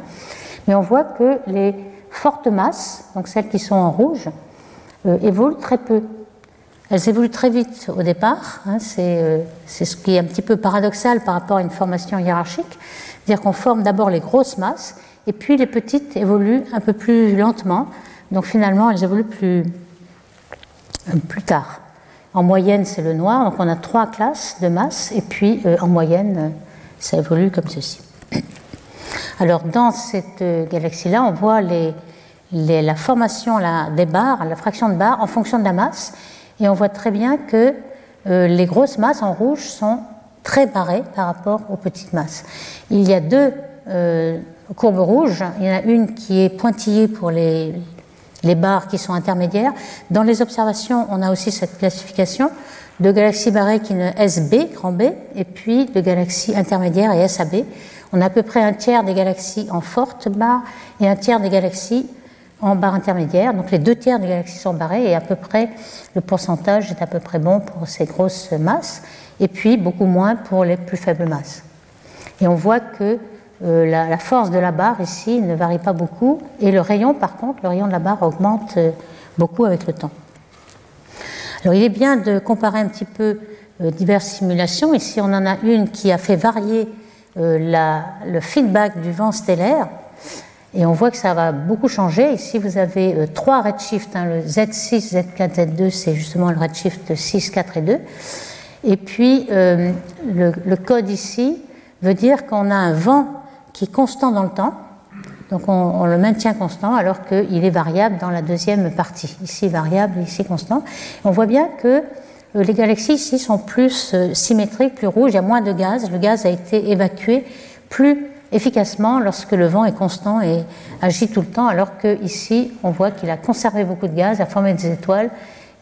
[SPEAKER 2] Mais on voit que les fortes masses, donc celles qui sont en rouge, euh, évoluent très peu. Elles évoluent très vite au départ, hein, euh, c'est ce qui est un petit peu paradoxal par rapport à une formation hiérarchique, c'est-à-dire qu'on forme d'abord les grosses masses, et puis les petites évoluent un peu plus lentement, donc finalement elles évoluent plus, plus tard. En moyenne, c'est le noir. Donc on a trois classes de masse et puis euh, en moyenne, euh, ça évolue comme ceci. Alors dans cette euh, galaxie-là, on voit la formation des barres, la fraction de barres en fonction de la masse. Et on voit très bien que les grosses masses en rouge sont très barrées par rapport aux petites masses. Il y a deux courbes rouges. Il y en a une qui est pointillée pour les, les barres qui sont intermédiaires. Dans les observations, on a aussi cette classification de galaxies barrées qui ne SB, grand B, et puis de galaxies intermédiaires et SAB. On a à peu près un tiers des galaxies en forte barre et un tiers des galaxies en barre intermédiaire. Donc les deux tiers des galaxies sont barrées et à peu près le pourcentage est à peu près bon pour ces grosses masses et puis beaucoup moins pour les plus faibles masses. Et on voit que euh, la, force de la barre ici ne varie pas beaucoup et le rayon, par contre, le rayon de la barre augmente euh, beaucoup avec le temps. Alors il est bien de comparer un petit peu euh, diverses simulations. Ici, on en a une qui a fait varier le feedback du vent stellaire. Et on voit que ça va beaucoup changer. Ici, vous avez trois redshifts. Hein, le Z6, Z4, Z2, c'est justement le redshift 6, 4 et 2. Et puis, le, code ici veut dire qu'on a un vent qui est constant dans le temps. Donc on, le maintient constant alors qu'il est variable dans la deuxième partie. Ici variable, ici constant. On voit bien que euh, les galaxies ici sont plus euh, symétriques, plus rouges, il y a moins de gaz. Le gaz a été évacué plus efficacement lorsque le vent est constant et agit tout le temps, alors qu'ici on voit qu'il a conservé beaucoup de gaz, a formé des étoiles,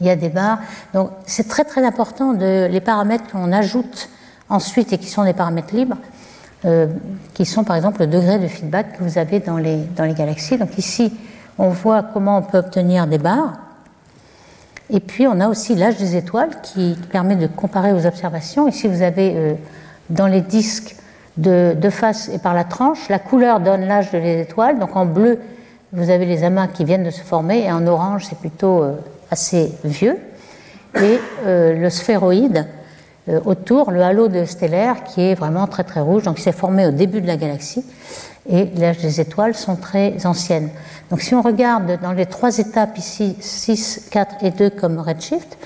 [SPEAKER 2] il y a des barres. Donc c'est très très important de les paramètres qu'on ajoute ensuite et qui sont des paramètres libres euh, qui sont par exemple le degré de feedback que vous avez dans les, dans les galaxies. Donc ici, on voit comment on peut obtenir des barres. Et puis on a aussi l'âge des étoiles qui permet de comparer aux observations. Ici, vous avez euh, dans les disques de, de, face et par la tranche, la couleur donne l'âge des étoiles. Donc en bleu, vous avez les amas qui viennent de se former, et en orange, c'est plutôt euh, assez vieux. Et le sphéroïde, euh, autour le halo de stellaire qui est vraiment très très rouge, donc il s'est formé au début de la galaxie et l'âge des étoiles sont très anciennes. Donc si on regarde dans les trois étapes ici, 6, 4 et 2 comme redshift,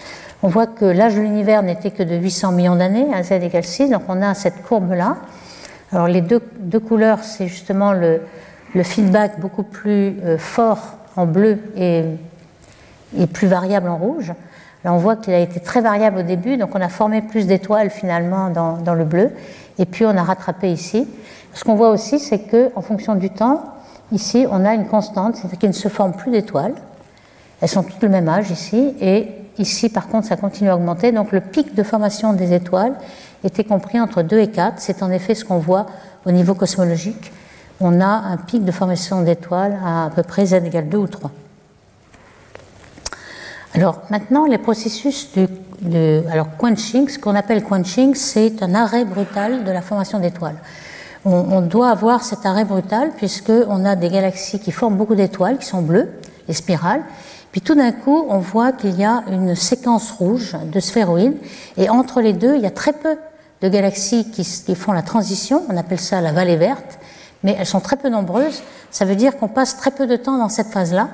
[SPEAKER 2] on voit que l'âge de l'univers n'était que de 800 millions d'années, à z égale 6, donc on a cette courbe-là. Alors les deux, couleurs, c'est justement le, feedback beaucoup plus euh, fort en bleu et, plus variable en rouge. Là, on voit qu'il a été très variable au début, donc on a formé plus d'étoiles finalement dans, dans, le bleu, et puis on a rattrapé ici. Ce qu'on voit aussi, c'est qu'en fonction du temps, ici, on a une constante, c'est-à-dire qu'il ne se forme plus d'étoiles. Elles sont toutes le même âge ici, et ici, par contre, ça continue à augmenter. Donc le pic de formation des étoiles était compris entre 2 et 4. C'est en effet ce qu'on voit au niveau cosmologique. On a un pic de formation d'étoiles à à peu près z égale 2 ou 3. Alors maintenant, les processus de, alors quenching, ce qu'on appelle quenching, c'est un arrêt brutal de la formation d'étoiles. On, on, doit avoir cet arrêt brutal puisqu'on a des galaxies qui forment beaucoup d'étoiles, qui sont bleues, les spirales, puis tout d'un coup, on voit qu'il y a une séquence rouge de sphéroïdes, et entre les deux, il y a très peu de galaxies qui, font la transition, on appelle ça la vallée verte, mais elles sont très peu nombreuses, ça veut dire qu'on passe très peu de temps dans cette phase-là,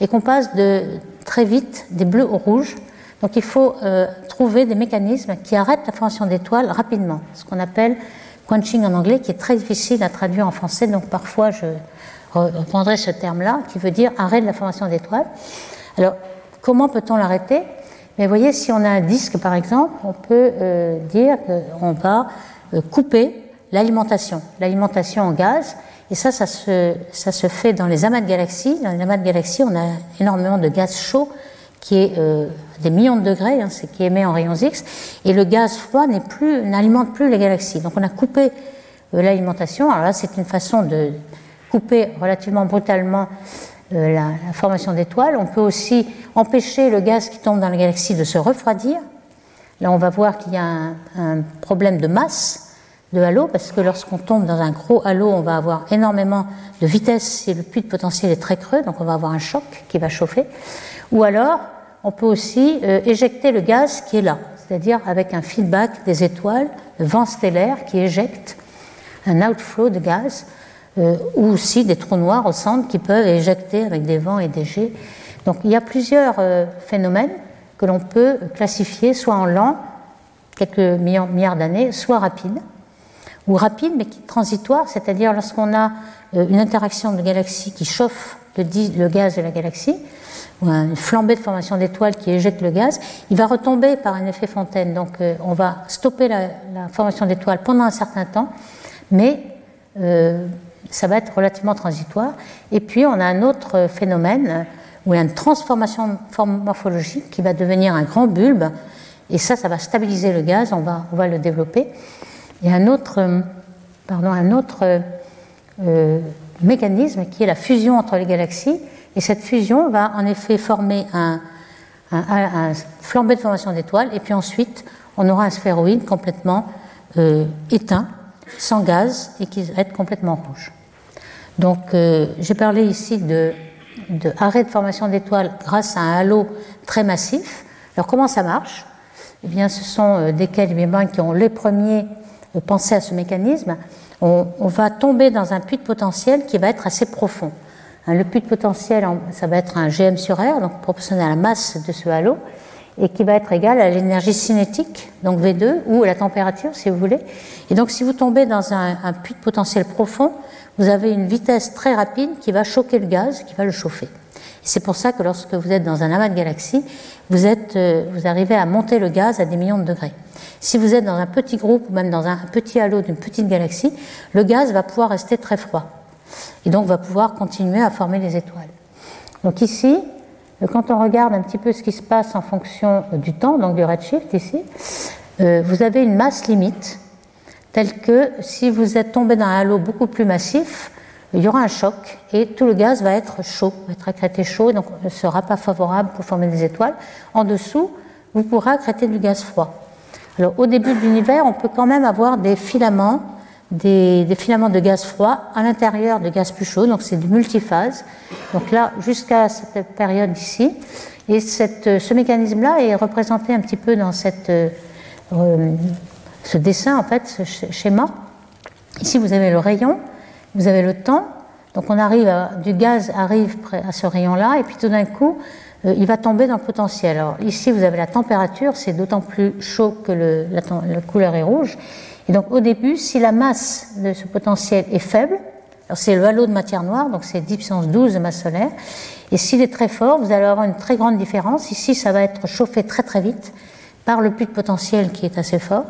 [SPEAKER 2] et qu'on passe de très vite des bleus au rouge. Donc il faut euh, trouver des mécanismes qui arrêtent la formation d'étoiles rapidement, ce qu'on appelle quenching en anglais, qui est très difficile à traduire en français, donc parfois je reprendrai ce terme-là, qui veut dire arrêt de la formation d'étoiles. Alors, comment peut-on l'arrêter? Mais vous voyez, si on a un disque, par exemple, on peut euh, dire qu'on va euh, couper l'alimentation, l'alimentation en gaz. Et ça, ça se, ça se, fait dans les amas de galaxies. Dans les amas de galaxies, on a énormément de gaz chaud qui est euh, des millions de degrés, hein, c'est qui émet en rayons X, et le gaz froid n'est plus, n'alimente plus les galaxies. Donc on a coupé euh, l'alimentation. Alors là, c'est une façon de couper relativement brutalement la, la, formation d'étoiles. On peut aussi empêcher le gaz qui tombe dans la galaxie de se refroidir. Là, on va voir qu'il y a un, problème de masse de halo, parce que lorsqu'on tombe dans un gros halo, on va avoir énormément de vitesse si le puits de potentiel est très creux, donc on va avoir un choc qui va chauffer. Ou alors, on peut aussi euh, éjecter le gaz qui est là, c'est-à-dire avec un feedback des étoiles, le vent stellaire qui éjecte un outflow de gaz euh, ou aussi des trous noirs au centre qui peuvent éjecter avec des vents et des jets. Donc il y a plusieurs euh, phénomènes que l'on peut classifier soit en lent, quelques milliards, d'années, soit rapide, ou rapide mais qui transitoire, c'est-à-dire lorsqu'on a euh, une interaction de galaxies qui chauffe le, gaz de la galaxie, ou une flambée de formation d'étoiles qui éjecte le gaz, il va retomber par un effet fontaine. Donc euh, on va stopper la, formation d'étoiles pendant un certain temps, mais ça va être relativement transitoire. Et puis, on a un autre phénomène où il y a une transformation morphologique qui va devenir un grand bulbe. Et ça, ça va stabiliser le gaz, on va, le développer. Il y a un autre, pardon, un autre euh, mécanisme qui est la fusion entre les galaxies. Et cette fusion va en effet former un, un, un flambé de formation d'étoiles. Et puis ensuite, on aura un sphéroïde complètement euh, éteint, sans gaz, et qui va être complètement rouge. Donc, euh, j'ai parlé ici de, de, arrêt de formation d'étoiles grâce à un halo très massif. Alors, comment ça marche? Eh bien, ce sont euh, des Kelvin qui ont les premiers euh, pensé à ce mécanisme. On, on, va tomber dans un puits de potentiel qui va être assez profond. Hein, le puits de potentiel, ça va être un GM sur R, donc proportionnel à la masse de ce halo, et qui va être égal à l'énergie cinétique, donc V2, ou à la température, si vous voulez. Et donc, si vous tombez dans un puits de potentiel profond, vous avez une vitesse très rapide qui va choquer le gaz, qui va le chauffer. C'est pour ça que lorsque vous êtes dans un amas de galaxies, euh, vous arrivez à monter le gaz à des millions de degrés. Si vous êtes dans un petit groupe ou même dans un petit halo d'une petite galaxie, le gaz va pouvoir rester très froid et donc va pouvoir continuer à former les étoiles. Donc ici, euh, quand on regarde un petit peu ce qui se passe en fonction du temps, donc du redshift ici, euh, vous avez une masse limite telle que si vous êtes tombé dans un halo beaucoup plus massif, il y aura un choc et tout le gaz va être chaud, va être accrété chaud, donc ne sera pas favorable pour former des étoiles. En dessous, vous pourrez accréter du gaz froid. Alors, au début de l'univers, on peut quand même avoir des filaments, des, filaments de gaz froid à l'intérieur de gaz plus chaud, donc c'est du multiphase. Donc là, jusqu'à cette période ici, et cette, ce mécanisme-là est représenté un petit peu dans cette, euh, ce dessin, en fait, ce schéma. Ici, vous avez le rayon, vous avez le temps, donc on arrive à, du gaz arrive à ce rayon-là, et puis tout d'un coup, euh, il va tomber dans le potentiel. Alors ici, vous avez la température, c'est d'autant plus chaud que la, couleur est rouge. Et donc au début, si la masse de ce potentiel est faible, c'est le halo de matière noire, donc c'est 10 puissance 12 de masse solaire. Et s'il est très fort, vous allez avoir une très grande différence. Ici, ça va être chauffé très très vite par le puits de potentiel qui est assez fort.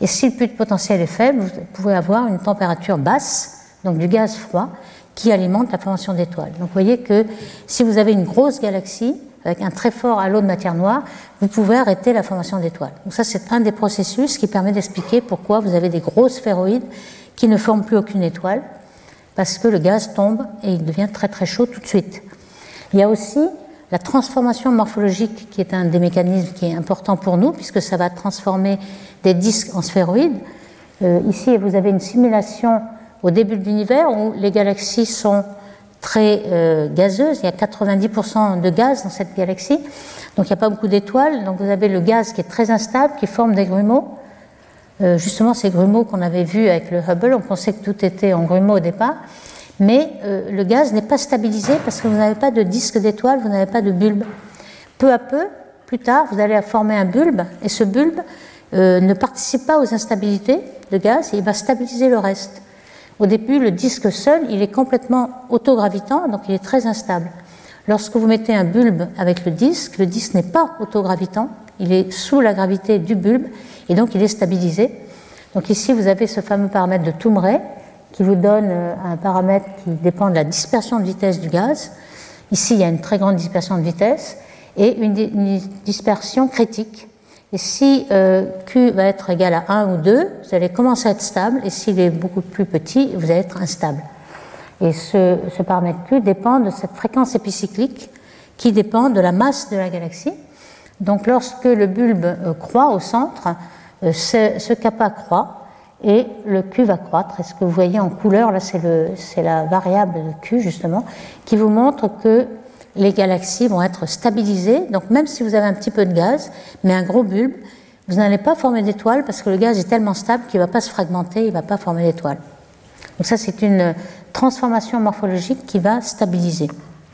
[SPEAKER 2] Et si le puits de potentiel est faible, vous pouvez avoir une température basse, donc du gaz froid, qui alimente la formation d'étoiles. Donc vous voyez que si vous avez une grosse galaxie, avec un très fort halo de matière noire, vous pouvez arrêter la formation d'étoiles. Donc ça, c'est un des processus qui permet d'expliquer pourquoi vous avez des gros sphéroïdes qui ne forment plus aucune étoile, parce que le gaz tombe et il devient très très chaud tout de suite. Il y a aussi la transformation morphologique qui est un des mécanismes qui est important pour nous, puisque ça va transformer des disques en sphéroïdes. Euh, ici, vous avez une simulation au début de l'univers où les galaxies sont très euh, gazeuse. Il y a 90% de gaz dans cette galaxie. Donc il n'y a pas beaucoup d'étoiles. Donc vous avez le gaz qui est très instable, qui forme des grumeaux. Euh, justement, ces grumeaux qu'on avait vus avec le Hubble, on pensait que tout était en grumeaux au départ. Mais euh, le gaz n'est pas stabilisé parce que vous n'avez pas de disque d'étoiles, vous n'avez pas de bulbe. Peu à peu, plus tard, vous allez former un bulbe et ce bulbe ne participe pas aux instabilités de gaz et il va stabiliser le reste. Au début, le disque seul, il est complètement autogravitant, donc il est très instable. Lorsque vous mettez un bulbe avec le disque, le disque n'est pas autogravitant, il est sous la gravité du bulbe et donc il est stabilisé. Donc ici, vous avez ce fameux paramètre de Toumray qui vous donne euh, un paramètre qui dépend de la dispersion de vitesse du gaz. Ici, il y a une très grande dispersion de vitesse et une dispersion critique et si euh, Q va être égal à 1 ou 2, vous allez commencer à être stable, et s'il est beaucoup plus petit, vous allez être instable. Et ce, paramètre Q dépend de cette fréquence épicyclique qui dépend de la masse de la galaxie. Donc lorsque le bulbe euh, croît au centre, ce, ce, kappa croît et le Q va croître. Et ce que vous voyez en couleur, là c'est la variable Q justement, qui vous montre que les galaxies vont être stabilisées. Donc même si vous avez un petit peu de gaz, mais un gros bulbe, vous n'allez pas former d'étoiles parce que le gaz est tellement stable qu'il ne va pas se fragmenter, il ne va pas former d'étoiles. Donc ça, c'est une transformation morphologique qui va stabiliser.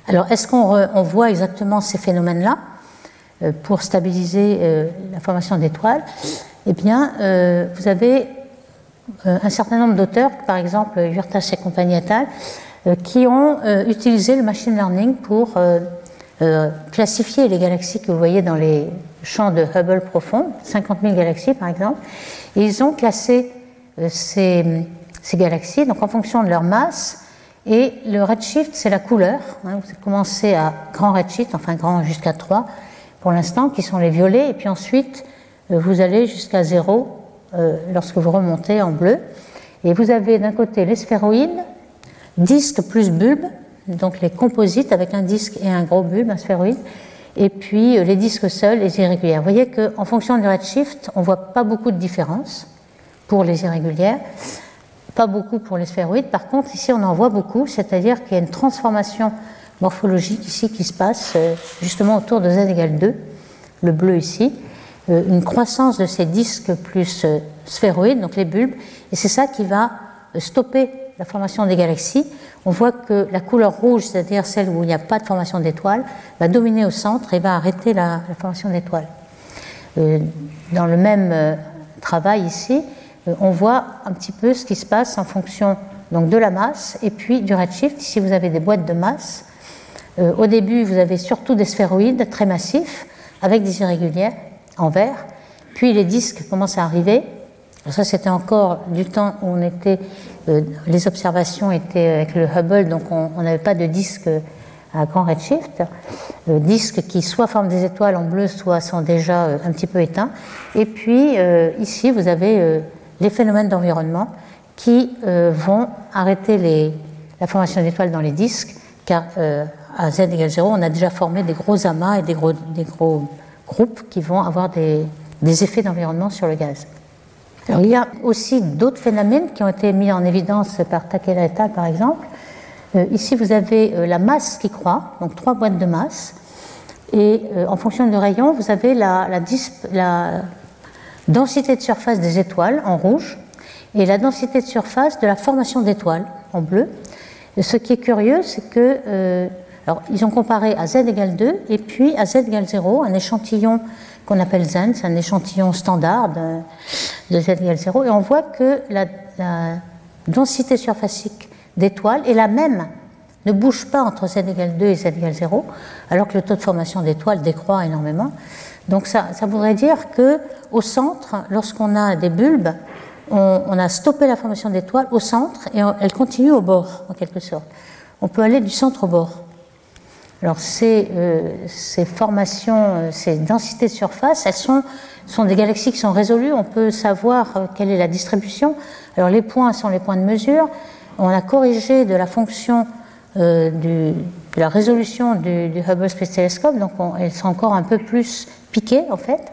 [SPEAKER 2] Alors, est-ce qu'on voit exactement ces phénomènes-là euh, pour stabiliser euh, la formation d'étoiles? Eh bien, euh, vous avez un certain nombre d'auteurs, par exemple Yurtas et compagnie à euh, qui ont euh, utilisé le machine learning pour euh, classifier les galaxies que vous voyez dans les champs de Hubble profond, 50 000 galaxies par exemple, et ils ont classé ces, ces, galaxies donc en fonction de leur masse et le redshift c'est la couleur. Hein, vous commencez à grand redshift, enfin grand jusqu'à 3 pour l'instant, qui sont les violets, et puis ensuite vous allez jusqu'à 0 lorsque vous remontez en bleu. Et vous avez d'un côté les sphéroïdes, disque plus bulbe, donc les composites avec un disque et un gros bulbe, un sphéroïde, et puis euh, les disques seuls, les irrégulières. Vous voyez qu'en fonction du redshift, on ne voit pas beaucoup de différence pour les irrégulières, pas beaucoup pour les sphéroïdes. Par contre, ici, on en voit beaucoup, c'est-à-dire qu'il y a une transformation morphologique ici qui se passe euh, justement autour de z égale 2, le bleu ici, euh, une croissance de ces disques plus sphéroïdes, donc les bulbes, et c'est ça qui va stopper la formation des galaxies, on voit que la couleur rouge, c'est-à-dire celle où il n'y a pas de formation d'étoiles, va dominer au centre et va arrêter la, formation d'étoiles. Euh, dans le même euh, travail ici, euh, on voit un petit peu ce qui se passe en fonction donc, de la masse et puis du redshift. Ici, vous avez des boîtes de masse. au début, vous avez surtout des sphéroïdes très massifs avec des irrégulières en vert. Puis les disques commencent à arriver ça, c'était encore du temps où on était, euh, les observations étaient avec le Hubble, donc on n'avait pas de disque à grand redshift. Euh, disques qui soit forment des étoiles en bleu, soit sont déjà euh, un petit peu éteints. Et puis ici, vous avez les phénomènes d'environnement qui vont arrêter la formation d'étoiles dans les disques, car à z égale 0, on a déjà formé des gros amas et des gros, des gros groupes qui vont avoir des, effets d'environnement sur le gaz il y a aussi d'autres phénomènes qui ont été mis en évidence par Takeda par exemple. Euh, ici, vous avez euh, la masse qui croît, donc trois boîtes de masse. Et euh, en fonction du rayon, vous avez la, densité de surface des étoiles en rouge et la densité de surface de la formation d'étoiles en bleu. ce qui est curieux, c'est que ils ont comparé à z égale 2 et puis à z égale 0, un échantillon qu'on appelle ZEN, c'est un échantillon standard de, Z égale 0, et on voit que la, densité surfacique d'étoiles est la même, ne bouge pas entre z égale 2 et z égale 0, alors que le taux de formation d'étoiles décroît énormément. Donc ça, ça voudrait dire que au centre, lorsqu'on a des bulbes, on, a stoppé la formation d'étoiles au centre et elle continue au bord, en quelque sorte. On peut aller du centre au bord. Alors ces, euh, formations, euh, ces densités de surface, elles sont, des galaxies qui sont résolues. On peut savoir euh, quelle est la distribution. Alors les points sont les points de mesure. On a corrigé de la fonction de la résolution du, Hubble Space Telescope, donc on, elles sont encore un peu plus piquées en fait.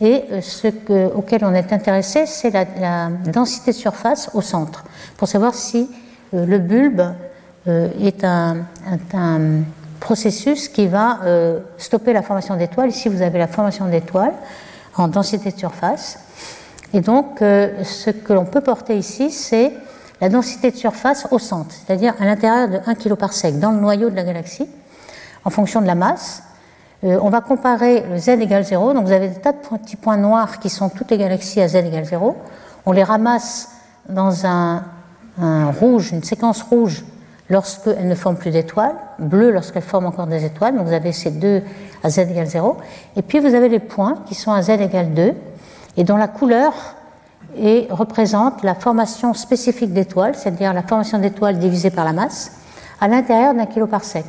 [SPEAKER 2] Et ce que, auquel on est intéressé, c'est la, densité de surface au centre, pour savoir si le bulbe est un processus qui va euh, stopper la formation d'étoiles. Ici, vous avez la formation d'étoiles en densité de surface. Et donc, euh, ce que l'on peut porter ici, c'est la densité de surface au centre, c'est-à-dire à, l'intérieur de 1 kg par sec, dans le noyau de la galaxie, en fonction de la masse. Euh, on va comparer le z égale 0, donc vous avez des tas de petits points noirs qui sont toutes les galaxies à z égale 0. On les ramasse dans un, un rouge, une séquence rouge lorsqu'elles ne forment plus d'étoiles, bleu lorsqu'elles forment encore des étoiles, donc vous avez ces deux à z égale 0, et puis vous avez les points qui sont à z égale 2, et dont la couleur est, représente la formation spécifique d'étoiles, c'est-à-dire la formation d'étoiles divisée par la masse, à l'intérieur d'un kilo par sec.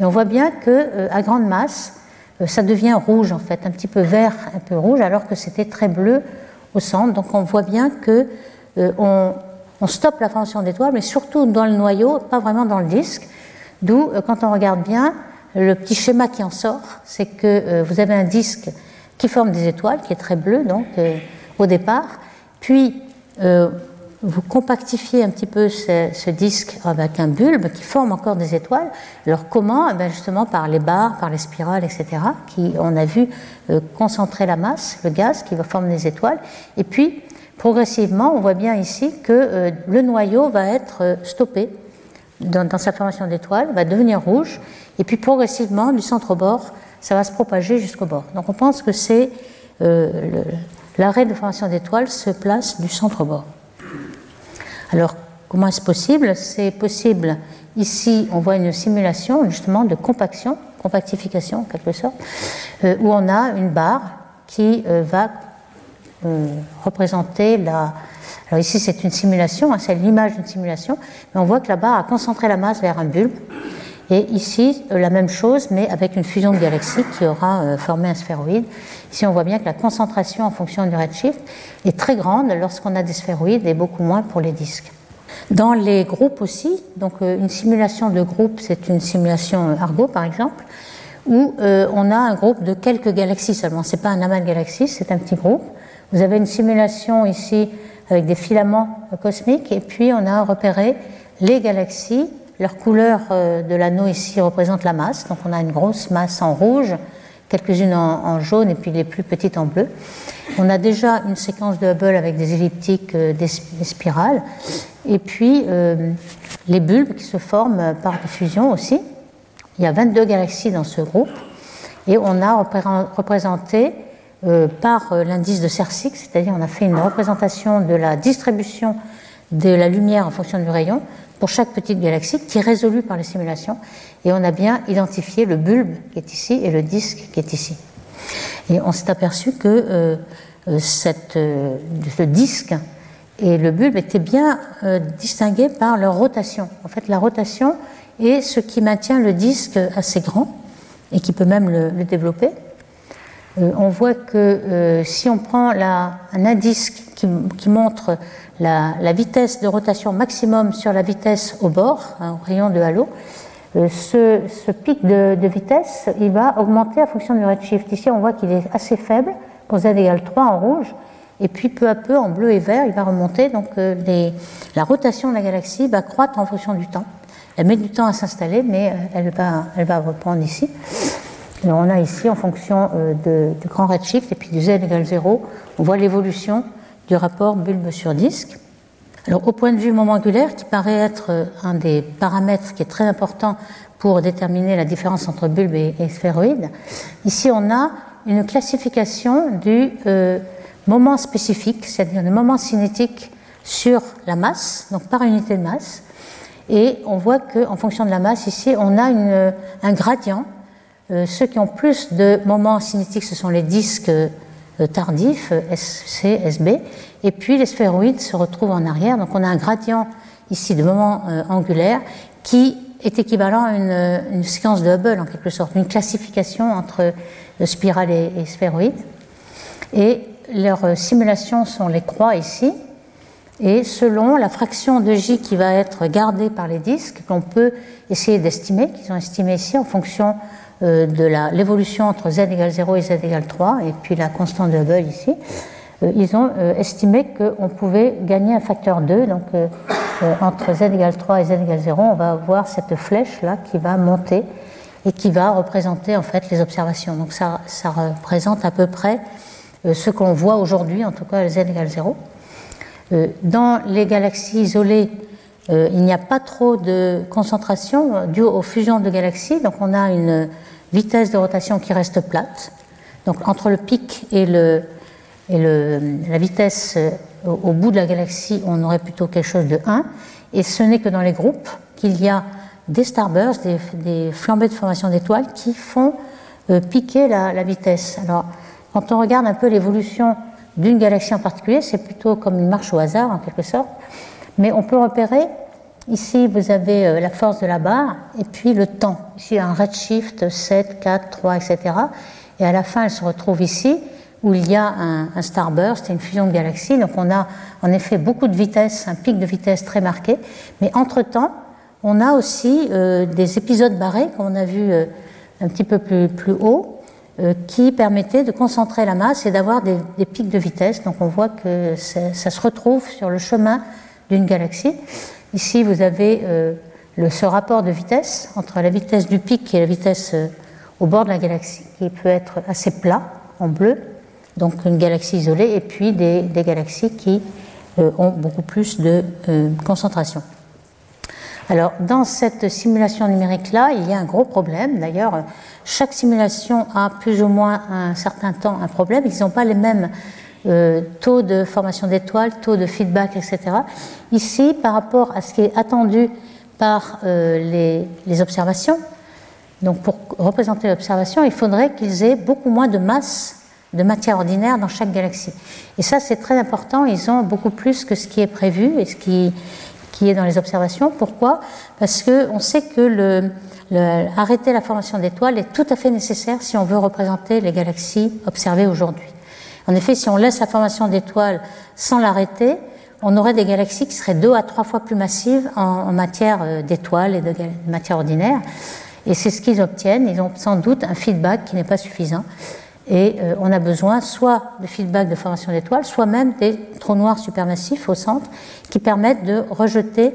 [SPEAKER 2] Et on voit bien que euh, à grande masse, euh, ça devient rouge en fait, un petit peu vert, un peu rouge, alors que c'était très bleu au centre. Donc on voit bien que euh, on, on stoppe la formation d'étoiles, mais surtout dans le noyau, pas vraiment dans le disque. D'où, euh, quand on regarde bien, le petit schéma qui en sort, c'est que euh, vous avez un disque qui forme des étoiles, qui est très bleu, donc euh, au départ, puis vous compactifiez un petit peu ce, disque avec un bulbe qui forme encore des étoiles. Alors comment? Eh Justement par les barres, par les spirales, etc., qui, on a vu, concentrer la masse, le gaz qui va former des étoiles. Et puis, progressivement, on voit bien ici que euh, le noyau va être euh, stoppé dans, sa formation d'étoiles, va devenir rouge, et puis progressivement, du centre au bord, ça va se propager jusqu'au bord. Donc on pense que c'est euh, l'arrêt de formation d'étoiles se place du centre au bord. Alors, comment est-ce possible? C'est possible, ici, on voit une simulation justement de compaction, compactification en quelque sorte, où on a une barre qui euh, va représenter la. Alors ici, c'est une simulation, hein, c'est l'image d'une simulation, mais on voit que la barre a concentré la masse vers un bulbe. Et ici, euh, la même chose, mais avec une fusion de galaxies qui aura euh, formé un sphéroïde. Ici, on voit bien que la concentration en fonction du redshift est très grande lorsqu'on a des sphéroïdes et beaucoup moins pour les disques. Dans les groupes aussi, donc euh, une simulation de groupe, c'est une simulation Argo par exemple, où on a un groupe de quelques galaxies seulement. C'est pas un amas de galaxies, c'est un petit groupe. Vous avez une simulation ici avec des filaments cosmiques, et puis on a repéré les galaxies. Leur couleur euh, de l'anneau ici représente la masse, donc on a une grosse masse en rouge, quelques-unes en, jaune et puis les plus petites en bleu. On a déjà une séquence de Hubble avec des elliptiques, euh, des, spirales, et puis euh, les bulbes qui se forment par diffusion aussi. Il y a 22 galaxies dans ce groupe, et on a représenté par euh, l'indice de Cersix, c'est-à-dire on a fait une représentation de la distribution de la lumière en fonction du rayon pour chaque petite galaxie qui est résolue par les simulations et on a bien identifié le bulbe qui est ici et le disque qui est ici. Et on s'est aperçu que euh, euh euh, ce disque et le bulbe étaient bien euh, distingués par leur rotation. En fait, la rotation est ce qui maintient le disque assez grand et qui peut même le développer euh, on voit que euh, si on prend un indice qui, montre la, vitesse de rotation maximum sur la vitesse au bord, hein, rayon de halo, euh, ce, pic de, vitesse, il va augmenter en fonction du redshift. Ici, on voit qu'il est assez faible pour z égale 3 en rouge, et puis peu à peu, en bleu et vert, il va remonter. Donc la rotation de la galaxie va croître en fonction du temps. Elle met du temps à s'installer, mais elle va reprendre ici. On a ici, en fonction euh, du grand redshift et puis du z égale 0, on voit l'évolution du rapport bulbe sur disque. Alors au point de vue moment angulaire, qui paraît être euh, un des paramètres qui est très important pour déterminer la différence entre bulbe et, et sphéroïde, ici on a une classification du euh, moment spécifique, c'est-à-dire le moment cinétique sur la masse, donc par unité de masse. Et on voit qu'en fonction de la masse, ici, on a un gradient. Ceux qui ont plus de moments cinétiques, ce sont les disques tardifs, SC, SB, et puis les sphéroïdes se retrouvent en arrière. Donc on a un gradient ici de moments angulaires qui est équivalent à une, séquence de Hubble en quelque sorte, une classification entre spirale et, et sphéroïde. Et leurs simulations sont les croix ici. Et selon la fraction de J qui va être gardée par les disques, qu'on peut essayer d'estimer, qu'ils ont estimé ici en fonction euh, de l'évolution entre z égale 0 et z égale 3, et puis la constante de Hubble ici, euh, ils ont euh, estimé qu'on pouvait gagner un facteur 2. Donc entre z égale 3 et z égale 0, on va avoir cette flèche là qui va monter et qui va représenter en fait les observations. Donc ça, ça représente à peu près ce qu'on voit aujourd'hui, en tout cas z égale 0. Dans les galaxies isolées, il n'y a pas trop de concentration due aux fusions de galaxies, donc on a une vitesse de rotation qui reste plate. Donc entre le pic et, la vitesse euh, au, bout de la galaxie, on aurait plutôt quelque chose de 1. Et ce n'est que dans les groupes qu'il y a des starbursts, des, flambées de formation d'étoiles qui font euh, piquer la, vitesse. Alors, quand on regarde un peu l'évolution d'une galaxie en particulier, c'est plutôt comme une marche au hasard en quelque sorte, mais on peut repérer Ici, vous avez euh, la force de la barre et puis le temps. Ici, un redshift 7, 4, 3, etc. Et à la fin, elle se retrouve ici où il y a un, starburst et une fusion de galaxies. Donc on a en effet beaucoup de vitesse, un pic de vitesse très marqué. Mais entre-temps, on a aussi euh, des épisodes barrés, comme on a vu euh, un petit peu plus, plus haut, qui permettaient de concentrer la masse et d'avoir des, pics de vitesse. Donc on voit que ça se retrouve sur le chemin d'une galaxie. Ici, vous avez euh, ce rapport de vitesse entre la vitesse du pic et la vitesse euh, au bord de la galaxie, qui peut être assez plat, en bleu, donc une galaxie isolée, et puis des, galaxies qui euh, ont beaucoup plus de concentration. Alors, dans cette simulation numérique-là, il y a un gros problème. D'ailleurs, chaque simulation a plus ou moins un certain temps un problème. Ils n'ont pas les mêmes euh, taux de formation d'étoiles, taux de feedback, etc. Ici, par rapport à ce qui est attendu par euh, les, observations, donc pour représenter l'observation, il faudrait qu'ils aient beaucoup moins de masse de matière ordinaire dans chaque galaxie. Et ça, c'est très important. Ils ont beaucoup plus que ce qui est prévu et ce qui, qui est dans les observations. Pourquoi? Parce qu'on sait que arrêter la formation d'étoiles est tout à fait nécessaire si on veut représenter les galaxies observées aujourd'hui. En effet, si on laisse la formation d'étoiles sans l'arrêter, on aurait des galaxies qui seraient deux à trois fois plus massives en, matière euh, d'étoiles et de, matière ordinaire. Et c'est ce qu'ils obtiennent. Ils ont sans doute un feedback qui n'est pas suffisant. Et euh, on a besoin soit de feedback de formation d'étoiles, soit même des trous noirs supermassifs au centre qui permettent de rejeter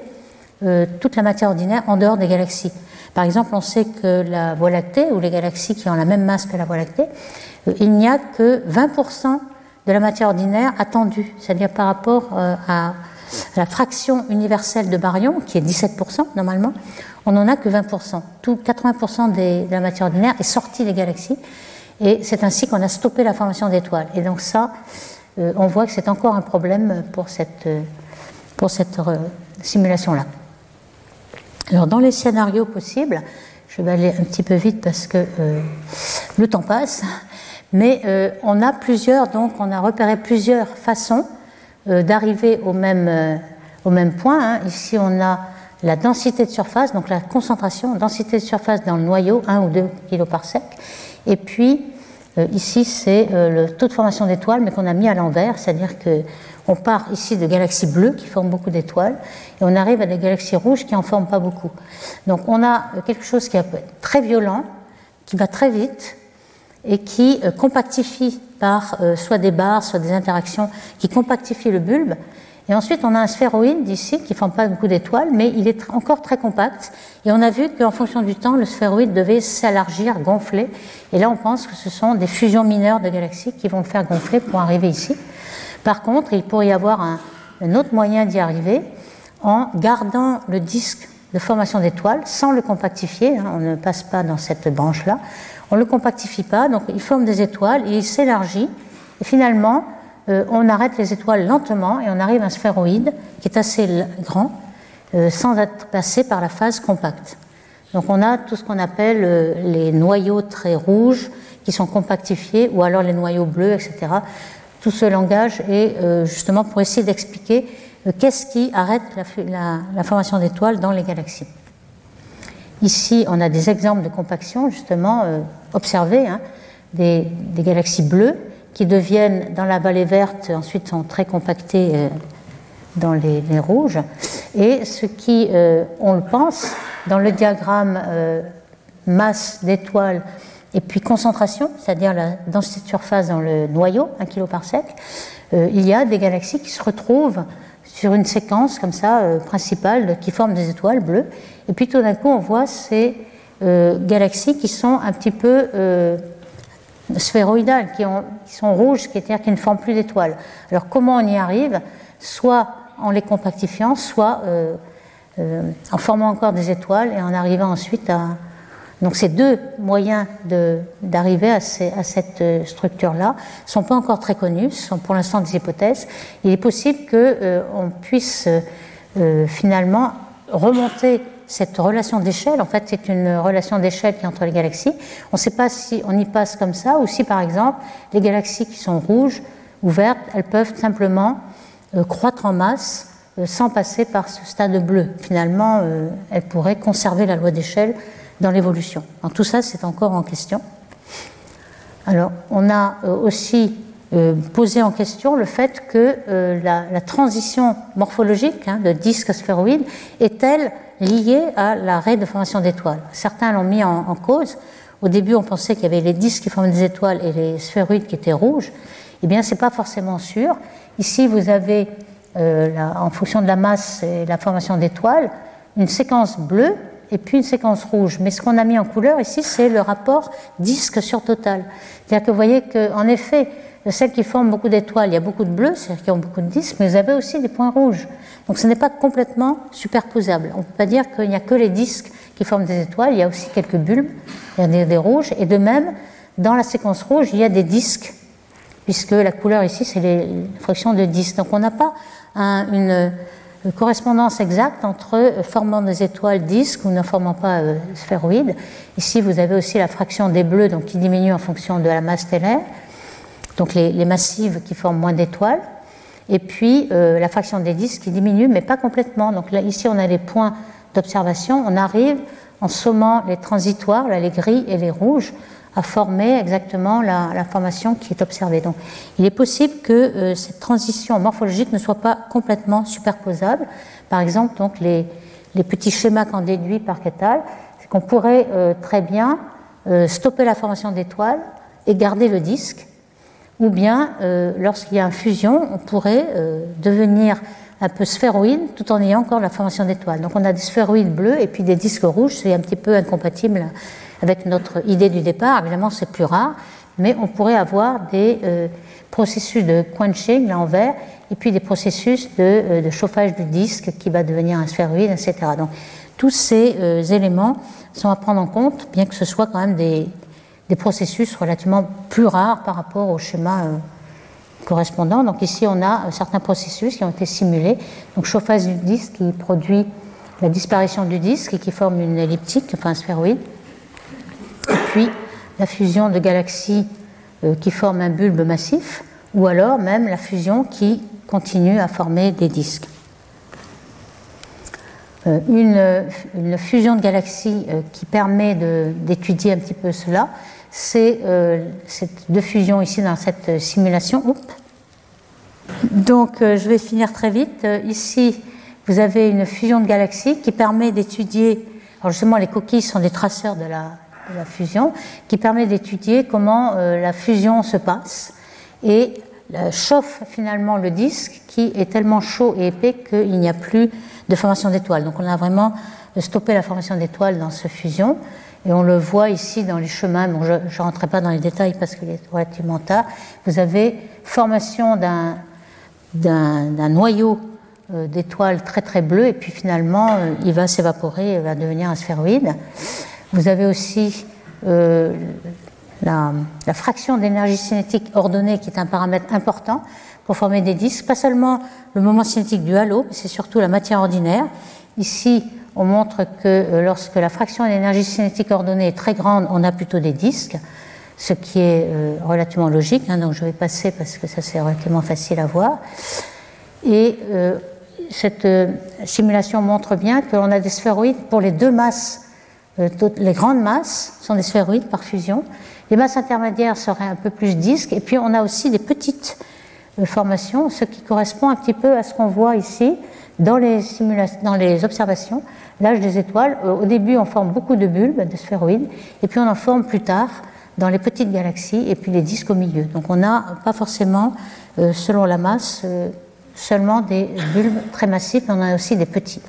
[SPEAKER 2] euh, toute la matière ordinaire en dehors des galaxies. Par exemple, on sait que la Voie lactée, ou les galaxies qui ont la même masse que la Voie lactée, il n'y a que 20% de la matière ordinaire attendue, c'est-à-dire par rapport euh, à la fraction universelle de baryon, qui est 17% normalement, on n'en a que 20%. Tout 80% de la matière ordinaire est sortie des galaxies, et c'est ainsi qu'on a stoppé la formation d'étoiles. Et donc ça, euh, on voit que c'est encore un problème euh, pour cette simulation-là. Alors dans les scénarios possibles, je vais aller un petit peu vite parce que le temps passe. Mais euh, on a plusieurs, donc on a repéré plusieurs façons euh, d'arriver au même, euh, au même point. Hein. Ici, on a la densité de surface, donc la concentration, densité de surface dans le noyau, 1 ou 2 kg par sec. Et puis, ici, c'est le taux de formation d'étoiles, mais qu'on a mis à l'envers, c'est-à-dire qu'on part ici de galaxies bleues qui forment beaucoup d'étoiles, et on arrive à des galaxies rouges qui en forment pas beaucoup. Donc on a quelque chose qui est très violent, qui va très vite, et qui euh, compactifie par euh, soit des barres, soit des interactions, qui compactifient le bulbe. Et ensuite, on a un sphéroïde ici qui ne forme pas beaucoup d'étoiles, mais il est encore très compact. Et on a vu qu'en fonction du temps, le sphéroïde devait s'élargir, gonfler. Et là, on pense que ce sont des fusions mineures de galaxies qui vont le faire gonfler pour arriver ici. Par contre, il pourrait y avoir un, autre moyen d'y arriver en gardant le disque de formation d'étoiles sans le compactifier. Hein, on ne passe pas dans cette branche-là on ne le compactifie pas, donc il forme des étoiles et il s'élargit. Et finalement, euh, on arrête les étoiles lentement et on arrive à un sphéroïde qui est assez grand, sans être passé par la phase compacte. Donc on a tout ce qu'on appelle les noyaux très rouges qui sont compactifiés ou alors les noyaux bleus, etc. Tout ce langage est justement pour essayer d'expliquer qu'est-ce qui arrête la, formation d'étoiles dans les galaxies. Ici, on a des exemples de compaction justement observés, hein, des, galaxies bleues qui deviennent dans la vallée verte, ensuite sont très compactées euh, dans les, rouges. Et ce qui, euh, on le pense, dans le diagramme euh, masse d'étoiles et puis concentration, c'est-à-dire la densité de surface dans le noyau, 1 kg par sec, il y a des galaxies qui se retrouvent sur une séquence comme ça principale qui forment des étoiles bleues. Et puis tout d'un coup, on voit ces galaxies qui sont un petit peu sphéroïdales, qui, sont rouges, c'est-à-dire qui ne forment plus d'étoiles. Alors comment on y arrive? Soit en les compactifiant, soit euh, euh, en formant encore des étoiles et en arrivant ensuite à... Donc ces deux moyens d'arriver à, cette euh, structure-là ne sont pas encore très connus, ce sont pour l'instant des hypothèses. Il est possible qu'on puisse finalement remonter cette relation d'échelle, en fait, c'est une relation d'échelle qui est entre les galaxies. On ne sait pas si on y passe comme ça ou si, par exemple, les galaxies qui sont rouges ou vertes, elles peuvent simplement euh, croître en masse euh, sans passer par ce stade bleu. Finalement, euh, elles pourraient conserver la loi d'échelle dans l'évolution. Tout ça, c'est encore en question. Alors, on a aussi posé en question le fait que la, transition morphologique hein, de disque sphéroïde est-elle liées à l'arrêt de formation d'étoiles? Certains l'ont mis en, cause. Au début, on pensait qu'il y avait les disques qui forment des étoiles et les sphéroïdes qui étaient rouges. Eh bien, ce n'est pas forcément sûr. Ici, vous avez, euh, en fonction de la masse et la formation d'étoiles, une séquence bleue et puis une séquence rouge. Mais ce qu'on a mis en couleur ici, c'est le rapport disque sur total. C'est-à-dire que vous voyez qu'en effet, celles qui forment beaucoup d'étoiles, il y a beaucoup de bleus, c'est-à-dire qui ont beaucoup de disques, mais vous avez aussi des points rouges. Donc ce n'est pas complètement superposable. On ne peut pas dire qu'il n'y a que les disques qui forment des étoiles, il y a aussi quelques bulbes, il y a des, rouges, et de même, dans la séquence rouge, il y a des disques, puisque la couleur ici, c'est les fractions de disques. Donc on n'a pas une, correspondance exacte entre formant des étoiles disques ou ne formant pas euh, sphéroïdes. Ici, vous avez aussi la fraction des bleus, donc qui diminue en fonction de la masse stellaire, donc les, massives qui forment moins d'étoiles et puis euh, la fraction des disques qui diminue, mais pas complètement. Donc ici, on a les points d'observation. On arrive, en sommant les transitoires, là, les gris et les rouges, à former exactement la, formation qui est observée. Donc, il est possible que euh, cette transition morphologique ne soit pas complètement superposable. Par exemple, donc les, petits schémas qu'on déduit par Ketal, c'est qu'on pourrait euh, très bien stopper la formation d'étoiles et garder le disque ou bien euh, lorsqu'il y a une fusion, on pourrait euh, devenir un peu sphéroïde tout en ayant encore la formation d'étoiles. Donc on a des sphéroïdes bleus et puis des disques rouges, c'est un petit peu incompatible avec notre idée du départ. Évidemment, c'est plus rare, mais on pourrait avoir des euh, processus de quenching là en vert et puis des processus de, de, chauffage du disque qui va devenir un sphéroïde, etc. Donc tous ces éléments sont à prendre en compte, bien que ce soit quand même des, des processus relativement plus rares par rapport au schéma euh, correspondant. Donc ici, on a euh, certains processus qui ont été simulés. Donc chauffage du disque qui produit la disparition du disque et qui forme une elliptique, enfin un sphéroïde. La fusion de galaxies euh, qui forment un bulbe massif, ou alors même la fusion qui continue à former des disques. Une, une, fusion de galaxies qui permet d'étudier un petit peu cela, c'est euh, cette de fusion ici dans cette simulation. Donc euh, je vais finir très vite. Euh, ici, vous avez une fusion de galaxies qui permet d'étudier, alors justement les coquilles sont des traceurs de la, de la fusion, qui permet d'étudier comment la fusion se passe et chauffe finalement le disque qui est tellement chaud et épais qu'il n'y a plus de formation d'étoiles. Donc on a vraiment stoppé la formation d'étoiles dans cette fusion. Et on le voit ici dans les chemins, bon, je ne rentrerai pas dans les détails parce qu'il est relativement tard, vous avez formation d'un, noyau euh, d'étoiles très très bleu et puis finalement euh, il va s'évaporer, il va devenir un sphéroïde. Vous avez aussi euh, la, fraction d'énergie cinétique ordonnée qui est un paramètre important pour former des disques, pas seulement le moment cinétique du halo, mais c'est surtout la matière ordinaire Ici, on montre que lorsque la fraction d'énergie cinétique ordonnée est très grande, on a plutôt des disques, ce qui est relativement logique. Hein, donc je vais passer parce que ça c'est relativement facile à voir. Et cette simulation montre bien qu'on a des sphéroïdes pour les deux masses. Les grandes masses sont des sphéroïdes par fusion. Les masses intermédiaires seraient un peu plus disques. Et puis on a aussi des petites formations, ce qui correspond un petit peu à ce qu'on voit ici dans les, dans les observations. L'âge des étoiles, euh, au début on forme beaucoup de bulbes, de sphéroïdes, et puis on en forme plus tard dans les petites galaxies et puis les disques au milieu. Donc on n'a pas forcément, euh, selon la masse, euh, seulement des bulbes très massifs, mais on a aussi des petits.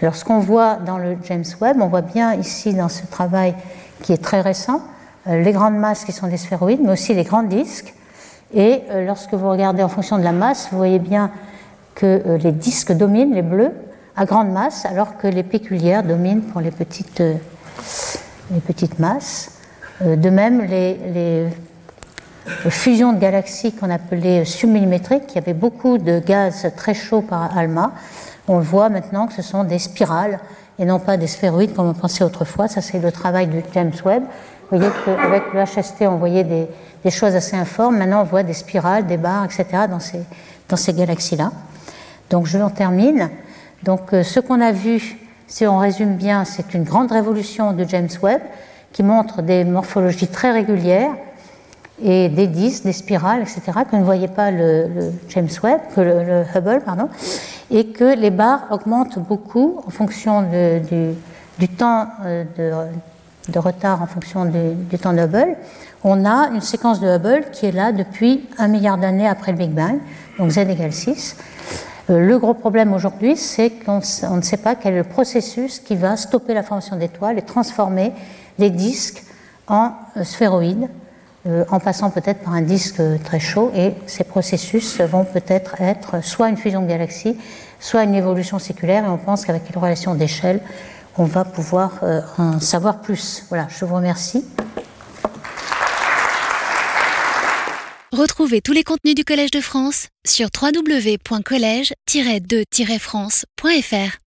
[SPEAKER 2] Alors ce qu'on voit dans le James Webb, on voit bien ici dans ce travail qui est très récent, les grandes masses qui sont des sphéroïdes, mais aussi les grands disques, et euh, lorsque vous regardez en fonction de la masse, vous voyez bien que euh, les disques dominent, les bleus, à grande masse, alors que les péculières dominent pour les petites, euh, les petites masses. De même, les, fusions de galaxies qu'on appelait submillimétriques, qui avaient beaucoup de gaz très chaud par ALMA, on voit maintenant que ce sont des spirales et non pas des sphéroïdes comme on pensait autrefois. Ça, c'est le travail de James Webb. Vous voyez qu'avec le HST, on voyait des, choses assez informes. Maintenant, on voit des spirales, des barres, etc. dans ces, galaxies-là. Donc, je en termine. Donc, euh, ce qu'on a vu, si on résume bien, c'est une grande révolution de James Webb qui montre des morphologies très régulières et des disques, des spirales, etc., que ne voyait pas le, James Webb, que le, Hubble, pardon, et que les barres augmentent beaucoup en fonction du, temps euh, de, retard, en fonction du, temps de Hubble on a une séquence de Hubble qui est là depuis un milliard d'années après le Big Bang, donc z égale 6. Euh, le gros problème aujourd'hui, c'est qu'on ne sait pas quel est le processus qui va stopper la formation d'étoiles et transformer les disques en euh, sphéroïdes, en passant peut-être par un disque très chaud. Et ces processus vont peut-être être soit une fusion de galaxies, soit une évolution séculaire. Et on pense qu'avec une relation d'échelle, on va pouvoir en savoir plus. Voilà, je vous remercie.
[SPEAKER 1] Retrouvez tous les contenus du Collège de France sur www.colège-2-france.fr.